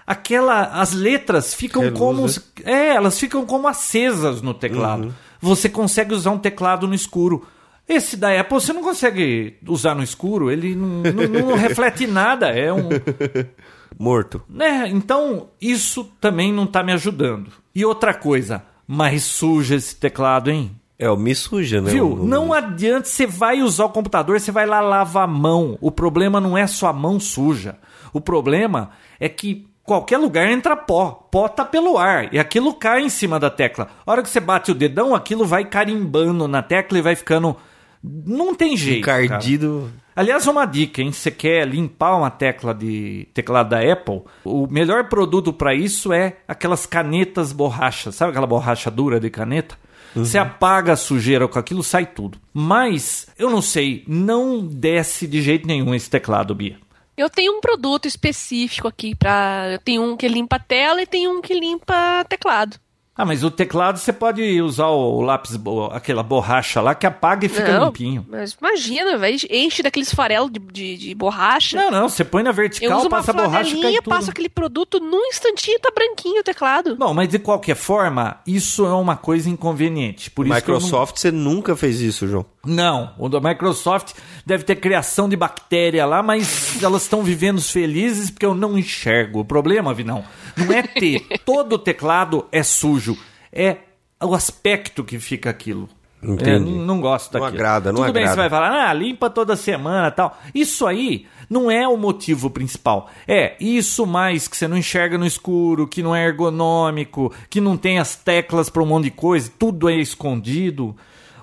aquela as letras ficam Reluz, como é, elas ficam como acesas no teclado. Uhum. Você consegue usar um teclado no escuro. Esse da Apple você não consegue usar no escuro, ele não, não- não reflete nada, é um Morto. né? Então, isso também não tá me ajudando. E outra coisa, mais suja esse teclado, hein? É, o me suja, né? Viu? O- Não adianta, você vai usar o computador, você vai lá lavar a mão. O problema não é sua mão suja. O problema é que qualquer lugar entra pó. Pó tá pelo ar e aquilo cai em cima da tecla. A hora que você bate o dedão, aquilo vai carimbando na tecla e vai ficando. Não tem jeito. cara. Encardido. Aliás, uma dica, hein? Você quer limpar uma tecla de teclado da Apple? O melhor produto para isso é aquelas canetas borrachas. Sabe aquela borracha dura de caneta? Você apaga a sujeira com aquilo, sai tudo. Mas, eu não sei, não desce de jeito nenhum esse teclado, Bia. Eu tenho um produto específico aqui para. Eu tenho um que limpa a tela e tem um que limpa teclado. Ah, mas o teclado você pode usar o lápis, aquela borracha lá que apaga e fica não, limpinho. Mas imagina, vai, enche daqueles farelos de, de, de borracha. Não, não, você põe na eu vertical, uma passa a borracha e cai tudo. passo aquele produto num instantinho tá branquinho o teclado. Bom, mas de qualquer forma, isso é uma coisa inconveniente. Por isso que eu não- Microsoft, você nunca fez isso, João. Não, o da Microsoft deve ter criação de bactéria lá, mas elas estão vivendo felizes porque eu não enxergo. O problema, Vinão, não é ter. Todo teclado é sujo. É o aspecto que fica aquilo. Entendi. É, não, não gosto Não daquilo. agrada, não Tudo bem, agrada. você vai falar, ah, limpa toda semana tal. Isso aí não é o motivo principal. É isso mais que você não enxerga no escuro, que não é ergonômico, que não tem as teclas para um monte de coisa, tudo é escondido.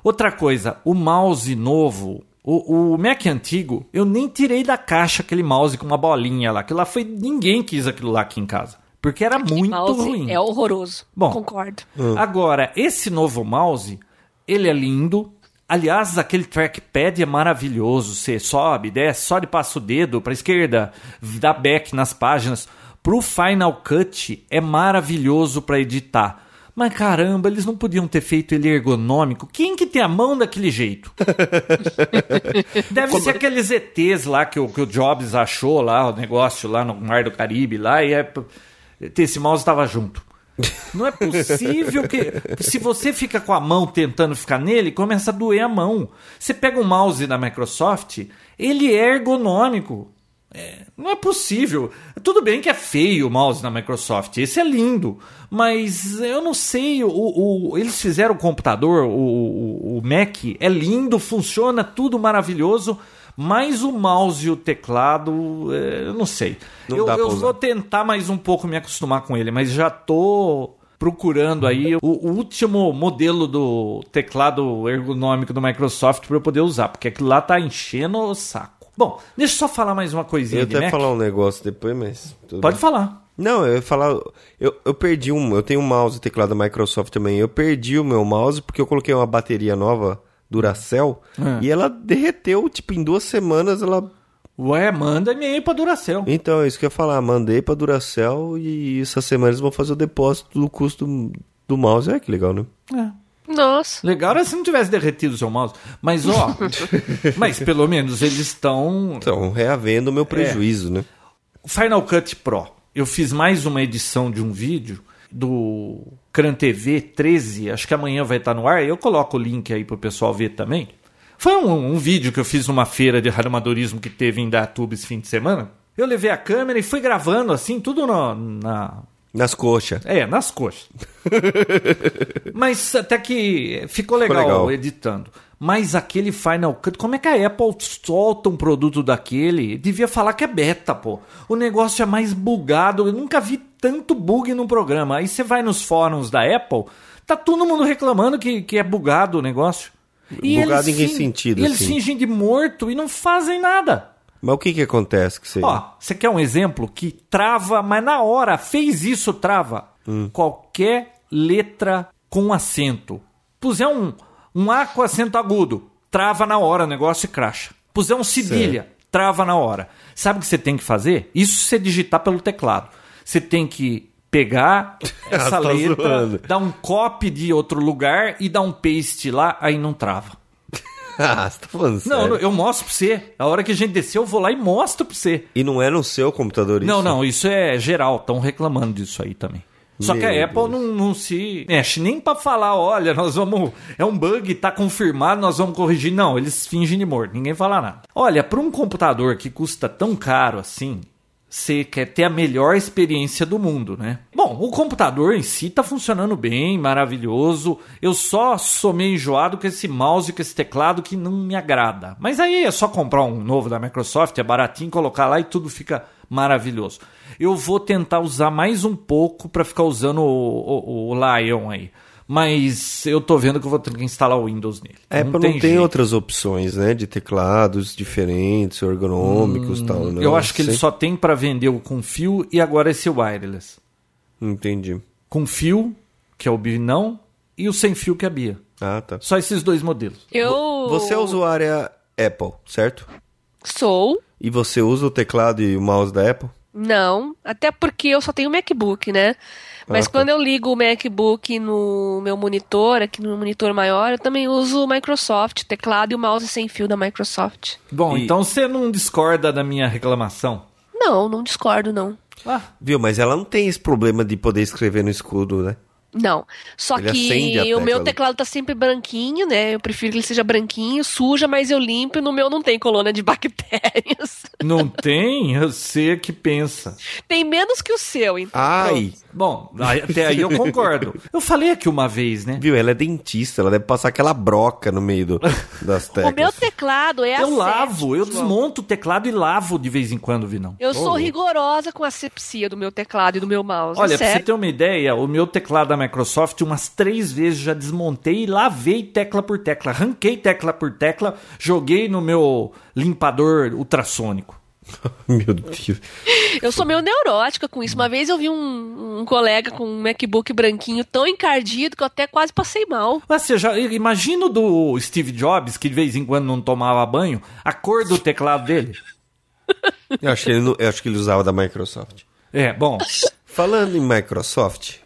Outra coisa, o mouse novo, o, o Mac antigo, eu nem tirei da caixa aquele mouse com uma bolinha lá. Aquilo lá foi. Ninguém quis aquilo lá aqui em casa. Porque era muito Mouse ruim. É horroroso. Bom. Concordo. Agora, esse novo mouse, ele é lindo. Aliás, aquele trackpad é maravilhoso. Você sobe, desce, só de passa o dedo para esquerda, dá back nas páginas. Pro Final Cut é maravilhoso para editar. Mas caramba, eles não podiam ter feito ele ergonômico. Quem que tem a mão daquele jeito? Deve ser aqueles ETs lá que o, que o Jobs achou lá, o negócio lá no Mar do Caribe lá, e é, esse mouse estava junto. Não é possível que. Se você fica com a mão tentando ficar nele, começa a doer a mão. Você pega um mouse da Microsoft, ele é ergonômico. É, não é possível. Tudo bem que é feio o mouse da Microsoft, esse é lindo, mas eu não sei. O, o- eles fizeram o computador, o, o- o Mac é lindo, funciona tudo maravilhoso, mas o mouse e o teclado, é, eu não sei. Não eu eu vou tentar mais um pouco me acostumar com ele, mas já tô procurando aí o, último modelo do teclado ergonômico do Microsoft para eu poder usar, porque aquilo lá tá enchendo o saco. Bom, deixa eu só falar mais uma Eu coisinha de até Mac. falar um negócio depois, mas. Pode bem. falar. Não, eu ia falar. Eu, eu perdi um. Eu tenho um mouse e teclado da Microsoft também. Eu perdi o meu mouse porque eu coloquei uma bateria nova Duracell É. e ela derreteu, tipo, em duas semanas ela. Ué, manda e-mail pra Duracell. Então, é isso que eu ia falar. Mandei pra Duracell e essas semanas eles vão fazer o depósito do custo do, do mouse. É que legal, né? É. Nossa. Legal era se não tivesse derretido o seu mouse. Mas, ó, mas pelo menos eles estão Então, reavendo o meu prejuízo, né? O Final Cut Pro. Eu fiz mais uma edição de um vídeo do Cran TV 13. Acho que amanhã vai estar no ar. Eu coloco o link aí pro pessoal ver também. Foi um, um vídeo que eu fiz numa feira de radioamadorismo que teve em Datuba esse fim de semana. Eu levei a câmera e fui gravando assim, tudo no- na, Nas coxas. é, nas coxas. Mas até que ficou legal, legal. editando. Mas aquele Final Cut, como é que a Apple solta um produto daquele? Devia falar que é beta, pô. O negócio é mais bugado. Eu nunca vi tanto bug num programa. Aí você vai nos fóruns da Apple, tá todo mundo reclamando que, que é bugado o negócio. Bugado em que fin- sentido, E eles assim? fingem de morto e não fazem nada. Mas o que que acontece que você... Ó, você quer um exemplo que trava, mas na hora fez isso, trava. Qualquer letra com acento. Puser um, um A com acento agudo, trava na hora o negócio e cracha. Puser um cedilha, trava na hora. Sabe o que você tem que fazer? Isso você digitar pelo teclado. Você tem que pegar essa tá letra, zoando. dar um copy de outro lugar e dar um paste lá, aí não trava. ah, você tá falando Não, sério? eu mostro pra você. A hora que a gente descer, eu vou lá e mostro pra você. E não é no seu computador isso? Não, não, isso é geral. Estão reclamando disso aí também. Só que a Meu Apple não, não se mexe nem pra falar, olha, nós vamos. É um bug, tá confirmado, nós vamos corrigir. Não, eles fingem de morto, ninguém fala nada. Olha, para um computador que custa tão caro assim, você quer ter a melhor experiência do mundo, né? Bom, o computador em si tá funcionando bem, maravilhoso. Eu só sou meio enjoado com esse mouse com esse teclado que não me agrada. Mas aí é só comprar um novo da Microsoft, é baratinho, colocar lá e tudo fica maravilhoso. Eu vou tentar usar mais um pouco para ficar usando o, o, o Lion aí. Mas eu tô vendo que eu vou ter que instalar o Windows nele. A Apple não tem, jeito. outras opções, né? De teclados diferentes, ergonômicos e tal, não. Hum, Eu acho que ele Sempre- só tem para vender o com fio e agora esse wireless. Entendi. Com fio, que é o Binão, e o sem fio, que é a Bia. Ah, tá. Só esses dois modelos. Eu Você é usuária Apple, certo? sou. E você usa o teclado e o mouse da Apple? Não, até porque eu só tenho MacBook, né? Mas Ah, tá. quando eu ligo o MacBook no meu monitor, aqui no monitor maior, eu também uso o Microsoft, teclado e o mouse sem fio da Microsoft. Bom, E- então você não discorda da minha reclamação? Não, não discordo, não. Ah, Viu? Mas ela não tem esse problema de poder escrever no escudo, né? Não. Só Ele que o meu tecla. teclado tá sempre branquinho, né? Eu prefiro que ele seja branquinho, suja, mas eu limpo e no meu não tem colônia de bactérias. não tem? Você que pensa. tem menos que o seu, então. Ai! Bom, até aí eu concordo. Eu falei aqui uma vez, né? Viu? Ela é dentista, ela deve passar aquela broca no meio do- das O teclas. meu teclado é Eu lavo, eu João. desmonto o teclado e lavo de vez em quando, Vinão. Eu sou louco. rigorosa com a asepsia do meu teclado e do meu mouse. Olha, é pra você ter uma ideia, o meu teclado da Microsoft, umas três vezes já desmontei e lavei tecla por tecla. Arranquei tecla por tecla, joguei no meu limpador ultrassônico. Meu Deus. Eu sou meio neurótica com isso. Uma vez eu vi um, um colega com um MacBook branquinho tão encardido que eu até quase passei mal. Mas você já imagina o do Steve Jobs, que de vez em quando não tomava banho, a cor do teclado dele. Eu acho, que ele, não- eu acho que ele usava da Microsoft. É, bom. Falando em Microsoft,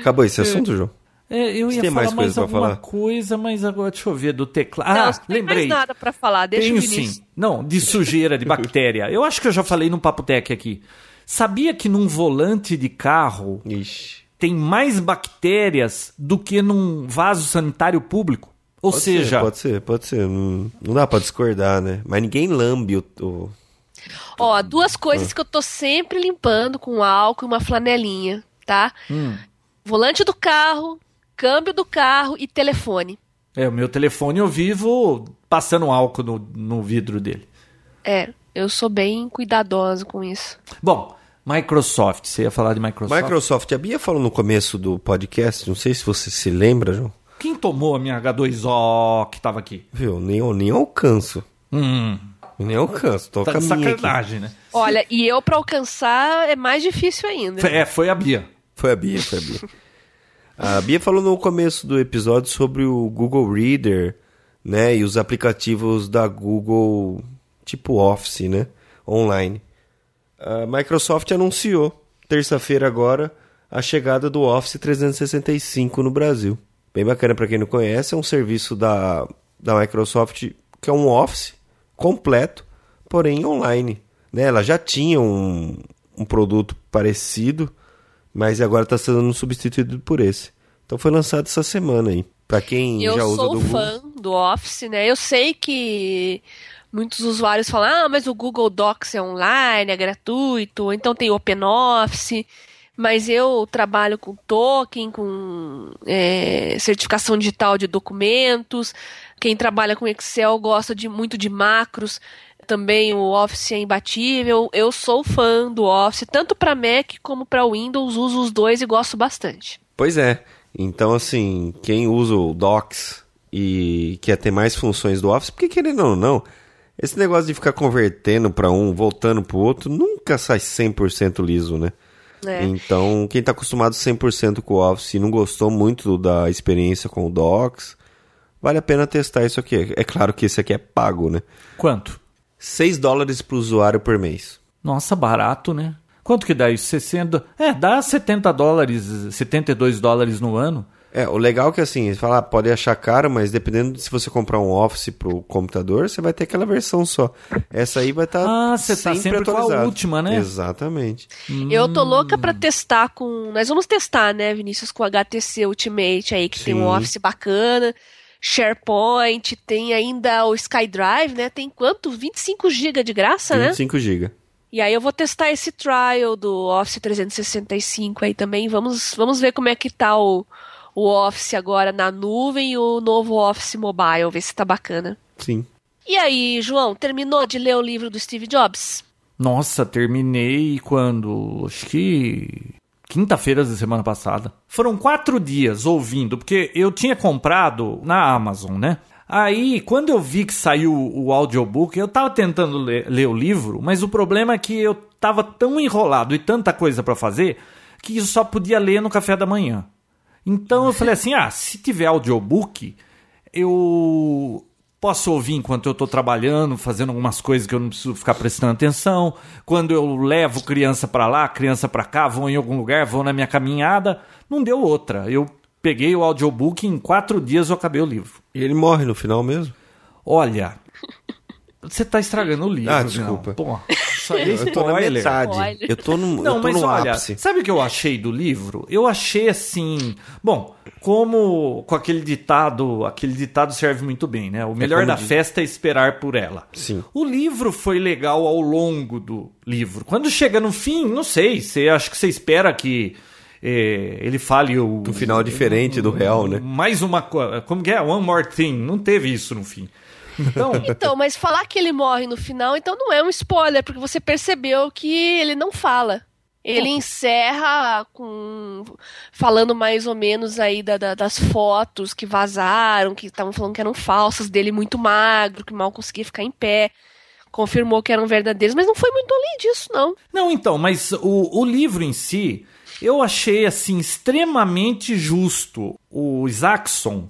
acabou esse assunto, João? É, eu ia tem falar mais mais, coisa pra alguma falar? coisa, mas agora deixa eu ver do teclado. não, Ah, não tem mais nada pra falar. Deixa Tenho o Vinícius. sim. Não, de sujeira, de bactéria. Eu acho que eu já falei no Papo Tech aqui. Sabia que num volante de carro Ixi. tem mais bactérias do que num vaso sanitário público? Ou Pode seja, ser, pode ser, pode ser. Não, não dá pra discordar, né? Mas ninguém lambe o. o- Ó, duas coisas que eu tô sempre limpando com álcool e uma flanelinha, tá? Hum. Volante do carro, câmbio do carro e telefone. é, o meu telefone eu vivo passando álcool no, no vidro dele. É, eu sou bem cuidadosa com isso. Bom, Microsoft, você ia falar de Microsoft? Microsoft, a Bia falou no começo do podcast, não sei se você se lembra, João. Quem tomou a minha H2O que tava aqui? Viu? Nem, eu nem alcanço. Hum, Nem alcanço. Tô tá aqui. sacanagem, né? Olha, e eu pra alcançar é mais difícil ainda. É, foi a Bia. Foi a Bia, foi a Bia. A Bia falou no começo do episódio sobre o Google Reader, né? E os aplicativos da Google, tipo Office, né? Online. A Microsoft anunciou, terça-feira agora, a chegada do Office 365 no Brasil. Bem bacana para quem não conhece, é um serviço da, da Microsoft que é um Office completo, porém online. Né? Ela já tinha um, um produto parecido, mas agora está sendo substituído por esse. Então foi lançado essa semana aí. Para quem Eu já usa sou do Google. fã do Office, né? Eu sei que muitos usuários falam, ah, mas o Google Docs é online, é gratuito, então tem OpenOffice. Mas eu trabalho com token, com é, certificação digital de documentos. Quem trabalha com Excel gosta de, muito de macros. Também o Office é imbatível. Eu sou fã do Office, tanto para Mac como para Windows. Uso os dois e gosto bastante. Pois é. Então, assim, quem usa o Docs e quer ter mais funções do Office, porque querendo ou não, esse negócio de ficar convertendo para um, voltando para o outro, nunca sai 100% liso, né? É. Então, quem está acostumado 100% com o Office e não gostou muito da experiência com o Docs, vale a pena testar isso aqui. É claro que esse aqui é pago, né? Quanto? 6 dólares para o usuário por mês. Nossa, barato, né? Quanto que dá isso? 60. É, dá 70 dólares, 72 dólares no ano. É, o legal é que assim, você fala, ah, pode achar caro, mas dependendo de se você comprar um Office pro computador, você vai ter aquela versão só. Essa aí vai estar Ah, você tá sempre com a última, né? Exatamente. Eu tô louca pra testar com. Nós vamos testar, né, Vinícius, com o HTC Ultimate aí, que tem um Sim. Office bacana, SharePoint, tem ainda o SkyDrive, né? Tem quanto? 25 GB de graça, né? 25 GB. E aí eu vou testar esse trial do Office 365 aí também. Vamos, vamos ver como é que tá o, o Office agora na nuvem e o novo Office Mobile, ver se tá bacana. Sim. E aí, João, terminou de ler o livro do Steve Jobs? Nossa, terminei quando. Acho que. Quinta-feira da semana passada. Foram quatro dias ouvindo, porque eu tinha comprado na Amazon, né? Aí, quando eu vi que saiu o audiobook, eu tava tentando ler, ler o livro, mas o problema é que eu tava tão enrolado e tanta coisa pra fazer que eu só podia ler no café da manhã. Então eu falei assim: ah, se tiver audiobook, eu posso ouvir enquanto eu tô trabalhando, fazendo algumas coisas que eu não preciso ficar prestando atenção. Quando eu levo criança pra lá, criança pra cá, vou em algum lugar, vou na minha caminhada. Não deu outra. Eu peguei o audiobook e em quatro dias eu acabei o livro. E ele morre no final mesmo? Olha, você tá estragando o livro. Ah, desculpa. Pô, isso aí é Eu tô na metade. Spoiler. Eu tô no, Não, eu tô mas no olha, ápice. sabe o que eu achei do livro? Eu achei assim, bom, como com aquele ditado, aquele ditado serve muito bem, né? O melhor como da diz- festa é esperar por ela. Sim. O livro foi legal ao longo do livro. Quando chega no fim, não sei, você acho que você espera que eh, ele fale o Um final diferente do real, né? mais uma coisa, como que é? One more thing. Não teve isso no fim. Então, Então, mas falar que ele morre no final, então não é um spoiler, porque você percebeu que ele não fala. Ele encerra com falando mais ou menos aí da- da- das fotos que vazaram, que estavam falando que eram falsas, dele muito magro, que mal conseguia ficar em pé. Confirmou que eram verdadeiros, mas não foi muito além disso, não. Não, então, mas o, o livro em si, eu achei assim extremamente justo. O Isaacson,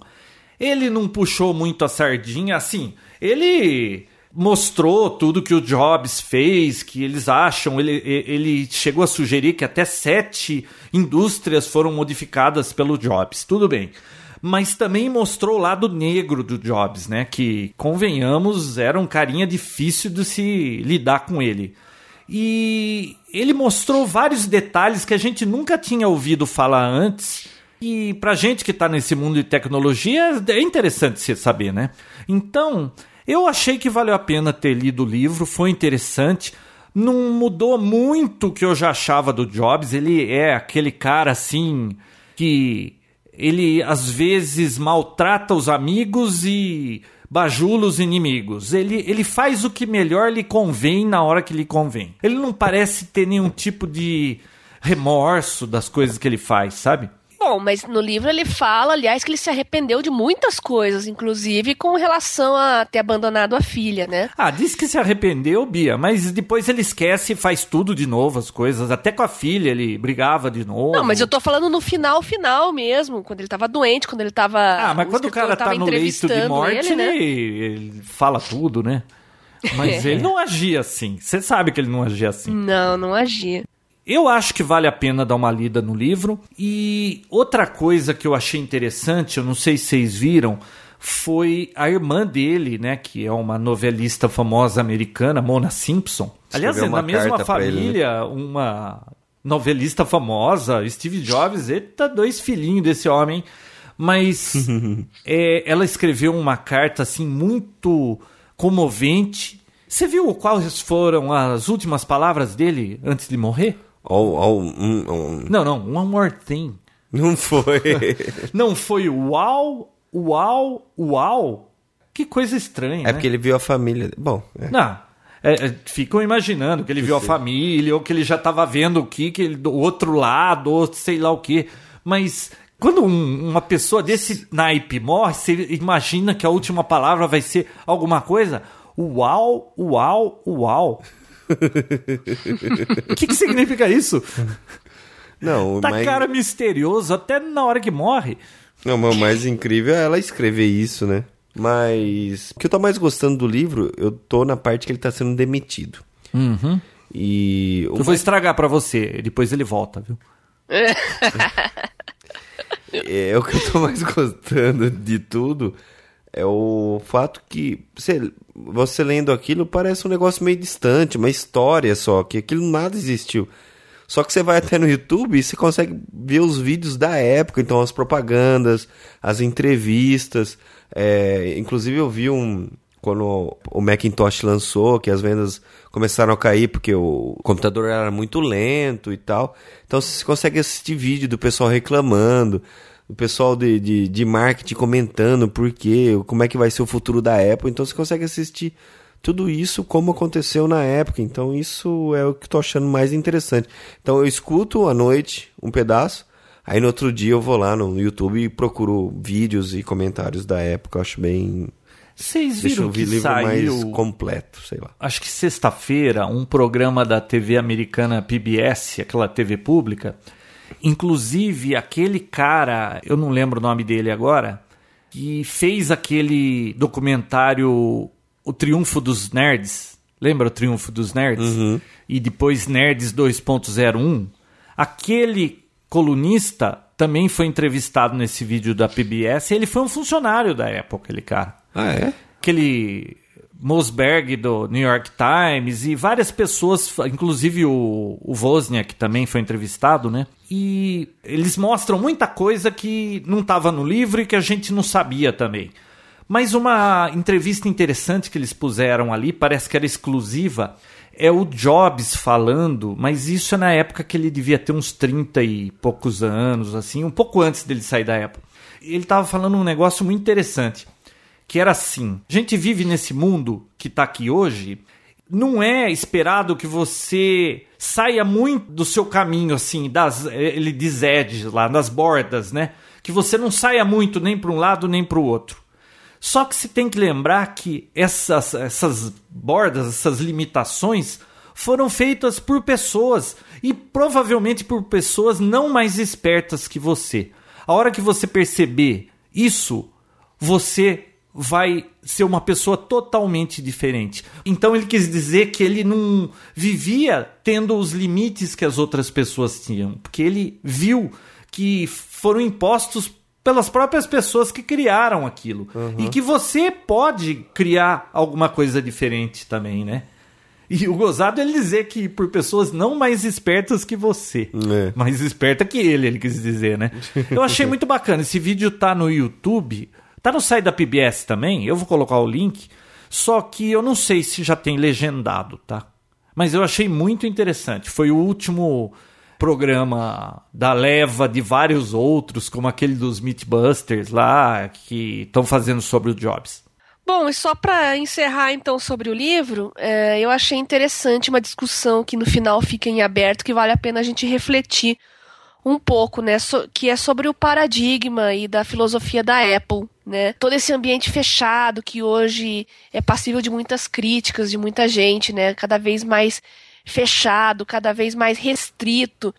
ele não puxou muito a sardinha, assim, ele mostrou tudo que o Jobs fez, que eles acham, ele, ele chegou a sugerir que até sete indústrias foram modificadas pelo Jobs, tudo bem. Mas também mostrou o lado negro do Jobs, né? Que, convenhamos, era um carinha difícil de se lidar com ele. E ele mostrou vários detalhes que a gente nunca tinha ouvido falar antes. E pra gente que tá nesse mundo de tecnologia, é interessante se saber, né? Então, eu achei que valeu a pena ter lido o livro, foi interessante. Não mudou muito o que eu já achava do Jobs. Ele é aquele cara assim que ele às vezes maltrata os amigos e bajula os inimigos. Ele, ele faz o que melhor lhe convém na hora que lhe convém. Ele não parece ter nenhum tipo de remorso das coisas que ele faz, sabe? Bom, mas no livro ele fala, aliás, que ele se arrependeu de muitas coisas, inclusive com relação a ter abandonado a filha, né? Ah, disse que se arrependeu, Bia, mas depois ele esquece e faz tudo de novo, as coisas. Até com a filha ele brigava de novo. Não, mas eu tô falando no final, final mesmo, quando ele tava doente, quando ele tava. Ah, mas quando o cara tá no leito de morte, ele, né? ele, ele fala tudo, né? Mas ele não agia assim. Você sabe que ele não agia assim. Não, não agia. Eu acho que vale a pena dar uma lida no livro. E outra coisa que eu achei interessante, eu não sei se vocês viram, foi a irmã dele, né? Que é uma novelista famosa americana, Mona Simpson. Aliás, é na mesma pra ele, né? família, uma novelista famosa, Steve Jobs, eita, dois filhinhos desse homem. Mas é, ela escreveu uma carta assim muito comovente. Você viu quais foram as últimas palavras dele antes de morrer? Ó, ó, um- um- Não, não, one more thing. Não foi. Não foi uau, uau, uau. Que coisa estranha, é né? porque ele viu a família. Bom, é. Não. É, é, ficam imaginando que ele viu a família, ou que ele já estava vendo o que, que ele, do outro lado, ou sei lá o que. Mas quando um- uma pessoa desse naipe morre, você imagina que a última palavra vai ser alguma coisa? Uau, uau, uau. O que, que significa isso? Não, Tá mas, cara misterioso até na hora que morre. não, mas o mais incrível é ela escrever isso, né? Mas o que eu tô mais gostando do livro, eu tô na parte que ele tá sendo demitido. Uhum. E Eu vou estragar pra você, depois ele volta, viu? é, o que eu tô mais gostando de tudo é o fato que você, você lendo aquilo parece um negócio meio distante, uma história só, que aquilo nada existiu. Só que você vai até no YouTube e você consegue ver os vídeos da época, então as propagandas, as entrevistas. É, inclusive eu vi um. Quando o Macintosh lançou, que as vendas começaram a cair porque o computador era muito lento e tal. Então você consegue assistir vídeo do pessoal reclamando, o pessoal de, de, de marketing comentando por quê, como é que vai ser o futuro da Apple. Então você consegue assistir tudo isso como aconteceu na época. Então isso é o que eu tô achando mais interessante. Então eu escuto à noite um pedaço, aí no outro dia eu vou lá no YouTube e procuro vídeos e comentários da época. Eu acho bem. Vocês Deixa viram eu ver que livro saiu, mais completo, sei lá. acho que sexta-feira, um programa da TV americana PBS, aquela TV pública. Inclusive, aquele cara, eu não lembro o nome dele agora, que fez aquele documentário O Triunfo dos Nerds. Lembra o Triunfo dos Nerds? E depois Nerds 2.01. Aquele colunista também foi entrevistado nesse vídeo da PBS. Ele foi um funcionário da Apple, aquele cara Ah, é? aquele Mosberg do New York Times e várias pessoas, inclusive o, o Wozniak também foi entrevistado, né? E eles mostram muita coisa que não estava no livro e que a gente não sabia também. Mas uma entrevista interessante que eles puseram ali, parece que era exclusiva, é o Jobs falando, mas isso é na época que ele devia ter uns 30 e poucos anos, assim, um pouco antes dele sair da Apple. Ele estava falando um negócio muito interessante que era assim: a gente vive nesse mundo que está aqui hoje. Não é esperado que você saia muito do seu caminho, assim, das, ele diz edges lá, das bordas, né? Que você não saia muito nem para um lado nem para o outro. Só que se tem que lembrar que essas, essas bordas, essas limitações foram feitas por pessoas e provavelmente por pessoas não mais espertas que você. A hora que você perceber isso, você vai ser uma pessoa totalmente diferente. Então ele quis dizer que ele não vivia tendo os limites que as outras pessoas tinham, porque ele viu que foram impostos pelas próprias pessoas que criaram aquilo e que você pode criar alguma coisa diferente também, né? E o gozado é ele dizer que por pessoas não mais espertas que você. É. Mais esperta que ele, ele quis dizer, né? Eu achei muito bacana. Esse vídeo tá no YouTube. Tá no site da PBS também. Eu vou colocar o link. Só que eu não sei se já tem legendado, tá? Mas eu achei muito interessante. Foi o último programa da leva de vários outros, como aquele dos Mythbusters lá, que estão fazendo sobre o Jobs. Bom, e só para encerrar então sobre o livro, é, eu achei interessante uma discussão que no final fica em aberto, que vale a pena a gente refletir um pouco, né, so, que é sobre o paradigma e da filosofia da Apple, né? Todo esse ambiente fechado que hoje é passível de muitas críticas de muita gente, né? Cada vez mais fechado, cada vez mais restrito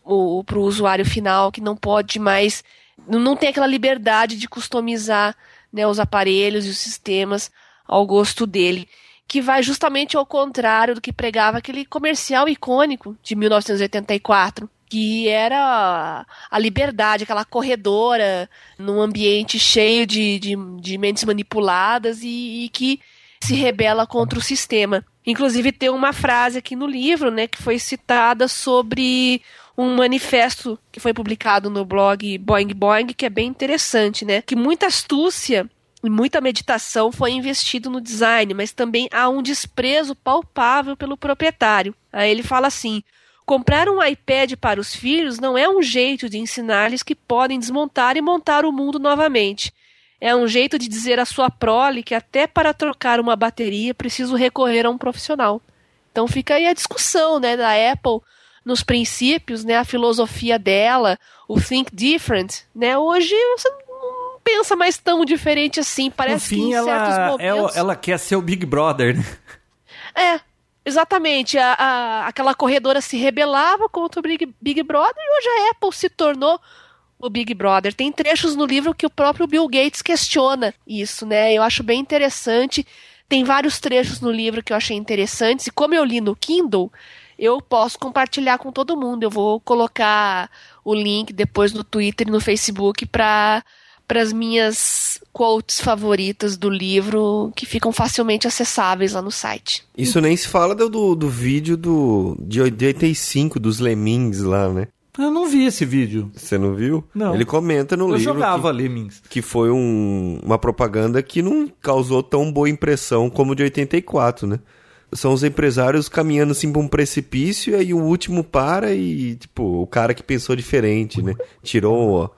para o usuário final, que não pode mais, não tem aquela liberdade de customizar né, os aparelhos e os sistemas ao gosto dele, que vai justamente ao contrário do que pregava aquele comercial icônico de 1984, que era a liberdade, aquela corredora num ambiente cheio de, de, de mentes manipuladas e, e que se rebela contra o sistema. Inclusive tem uma frase aqui no livro, né, que foi citada sobre um manifesto que foi publicado no blog Boing Boing, que é bem interessante, né? Que muita astúcia e muita meditação foi investido no design, mas também há um desprezo palpável pelo proprietário. Aí ele fala assim: comprar um iPad para os filhos não é um jeito de ensinar-lhes que podem desmontar e montar o mundo novamente. É um jeito de dizer à sua prole que até para trocar uma bateria preciso recorrer a um profissional. Então fica aí a discussão, né, da Apple nos princípios, né, a filosofia dela, o think different, né? Hoje você não pensa mais tão diferente assim, parece no fim, que em certos ela, momentos... ela, ela quer ser o Big Brother, né? É, exatamente. A, a, aquela corredora se rebelava contra o Big, Big Brother e hoje a Apple se tornou o Big Brother. Tem trechos no livro que o próprio Bill Gates questiona isso, né? Eu acho bem interessante. Tem vários trechos no livro que eu achei interessantes, e como eu li no Kindle, eu posso compartilhar com todo mundo. Eu vou colocar o link depois no Twitter e no Facebook para para as minhas quotes favoritas do livro que ficam facilmente acessáveis lá no site. Isso nem se fala do, do, do vídeo do, de 85 dos Lemmings lá, né? Eu não vi esse vídeo. Você não viu? Não. Ele comenta no Eu livro jogava que, Lemmings. que foi um- uma propaganda que não causou tão boa impressão como o de 84, né? São os empresários caminhando assim pra um precipício e aí o último para e, tipo, o cara que pensou diferente, né? Tirou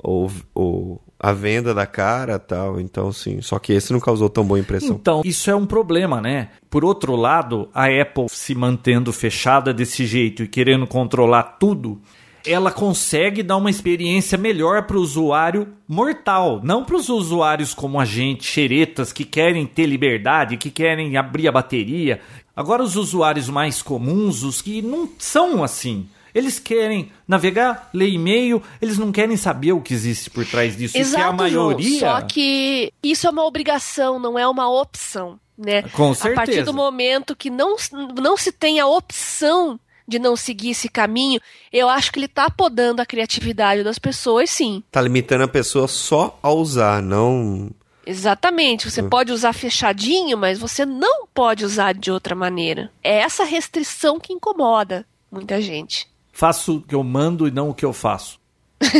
o, o- o- a venda da cara tal. Então, sim. Só que esse não causou tão boa impressão. Então, isso é um problema, né? Por outro lado, a Apple se mantendo fechada desse jeito e querendo controlar tudo, ela consegue dar uma experiência melhor para o usuário mortal, não para os usuários como a gente, xeretas, que querem ter liberdade, que querem abrir a bateria. Agora, os usuários mais comuns, os que não são assim. Eles querem navegar, ler e-mail, eles não querem saber o que existe por trás disso. e que a Exato, maioria. João. Só que isso é uma obrigação, não é uma opção, né? Com A partir certeza. do momento que não, não se tem a opção de não seguir esse caminho, eu acho que ele tá podando a criatividade das pessoas, sim. Tá limitando a pessoa só a usar, não. Exatamente. Você pode usar fechadinho, mas você não pode usar de outra maneira. É essa restrição que incomoda muita gente. Faço o que eu mando e não o que eu faço.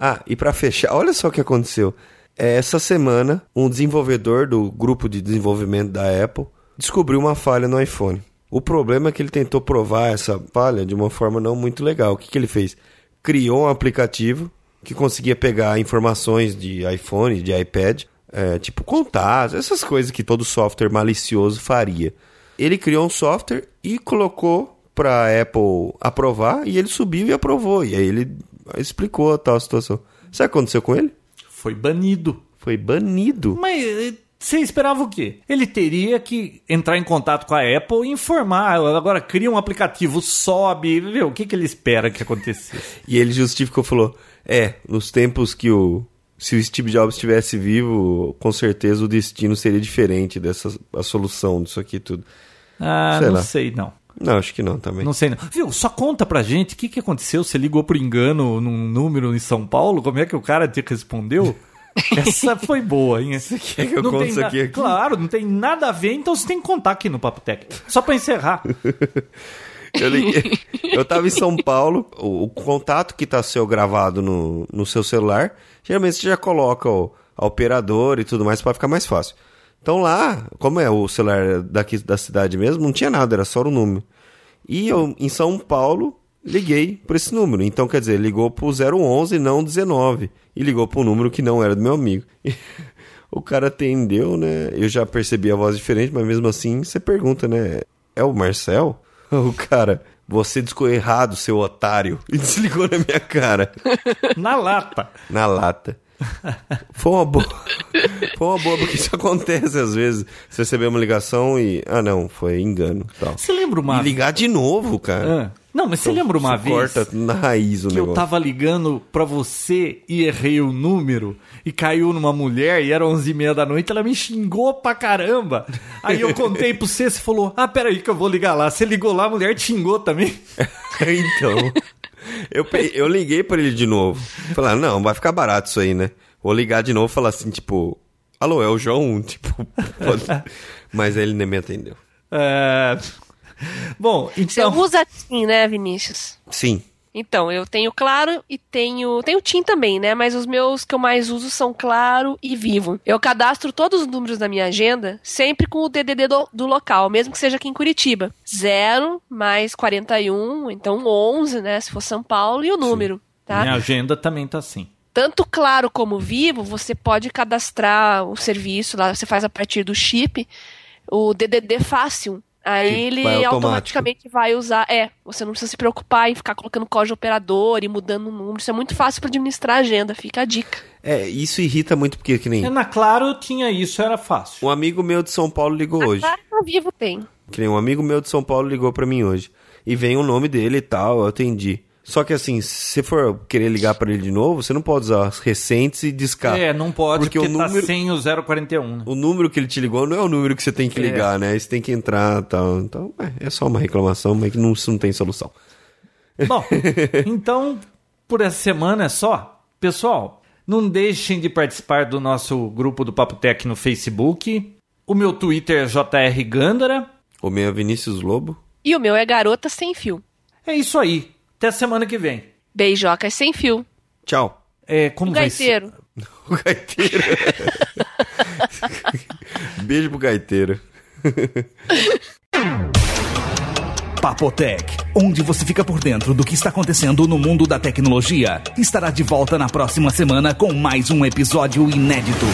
Ah, e pra fechar, olha só o que aconteceu. É, Essa semana, um desenvolvedor do grupo de desenvolvimento da Apple descobriu uma falha no iPhone. O problema é que ele tentou provar essa falha de uma forma não muito legal. O que, que ele fez? Criou um aplicativo que conseguia pegar informações de iPhone, de iPad, é, tipo contatos, essas coisas que todo software malicioso faria. Ele criou um software e colocou para a Apple aprovar e ele subiu e aprovou. E aí ele explicou a tal situação. Sabe o que aconteceu com ele? Foi banido. Foi banido. Mas eh, você esperava o quê? Ele teria que entrar em contato com a Apple e informar. Agora cria um aplicativo, sobe, viu? O que, que ele espera que acontecesse? E ele justificou, falou: É, nos tempos que o. Se o Steve Jobs estivesse vivo, com certeza o destino seria diferente dessa a solução disso aqui tudo. Ah, Sei não lá. sei não. Não, acho que não também. Não sei não. Viu? Só conta pra gente o que, que aconteceu. Você ligou por engano num número em São Paulo? Como é que o cara te respondeu? Essa foi boa, hein? Você quer que eu não conte isso aqui, aqui? Claro, não tem nada a ver, então você tem que contar aqui no Papo Tech. Só pra encerrar. Eu, liguei- eu tava em São Paulo, o, o contato que tá seu gravado no, no seu celular, geralmente você já coloca o, a operadora e tudo mais para ficar mais fácil. Então lá, como é o celular daqui da cidade mesmo, não tinha nada, era só o número. E eu, em São Paulo, liguei por esse número. Então, quer dizer, ligou pro 011, não 19. E ligou pro número que não era do meu amigo. o cara atendeu, né? Eu já percebi a voz diferente, mas mesmo assim, você pergunta, né? É o Marcel? O cara, você discou errado, seu otário. E desligou na minha cara, Na lata. na lata. Foi uma boa. Foi uma boa, porque isso acontece às vezes. Você receber uma ligação e. Ah, não, foi engano. Tal. Você lembra uma E ligar de novo, cara. Ah. Não, mas você lembra uma vez Corta na raiz o que negócio. eu tava ligando pra você e errei o número e caiu numa mulher e era 11 e meia da noite, ela me xingou pra caramba. Aí eu contei pro você, você falou, ah, peraí que eu vou ligar lá. Você ligou lá, a mulher te xingou também. então. Eu, eu liguei pra ele de novo. Falei, ah, não, vai ficar barato isso aí, né? Vou ligar de novo e falar assim, tipo, alô, é o João? Tipo, pode... mas aí ele nem me atendeu. É... Bom, Você então... usa TIM, né, Vinícius? Sim. Então, eu tenho Claro e tenho. Tenho TIM também, né? Mas os meus que eu mais uso são Claro e Vivo. Eu cadastro todos os números da minha agenda sempre com o DDD do, do local, mesmo que seja aqui em Curitiba. 0 mais 41, então 11, né? Se for São Paulo, e o número, tá? Minha agenda também tá assim. Tanto Claro como Vivo, você pode cadastrar o serviço lá, você faz a partir do chip, o DDD Fácil. Aí Que ele vai automaticamente vai usar. É, você não precisa se preocupar em ficar colocando código operador e mudando o número. Isso é muito fácil para administrar a agenda, fica a dica. É, isso irrita muito porque que nem É, Na Claro tinha isso, era fácil. um amigo meu de São Paulo ligou hoje. Claro, no Vivo tem. Que nem um amigo meu de São Paulo ligou pra mim hoje. E vem o nome dele e tal, eu atendi. Só que assim, se você for querer ligar para ele de novo, você não pode usar as recentes e discar. É, não pode, Porque porque, o tá número- sem o 041. né? O número que ele te ligou não é o número que você tem que É. ligar, né? Você tem que entrar e tal. Então, é, é só uma reclamação, mas que não, isso não tem solução. Bom, então, por essa semana é só. Pessoal, não deixem de participar do nosso grupo do Papo Tech no Facebook. O meu Twitter é JR Gândara. O meu é Vinícius Lobo. E o meu é Garota Sem Fio. É isso aí. Até semana que vem. Beijocas sem fio. Tchau. É, como O gaiteiro. O gaiteiro. Beijo pro gaiteiro. Papotec, onde você fica por dentro do que está acontecendo no mundo da tecnologia, estará de volta na próxima semana com mais um episódio inédito.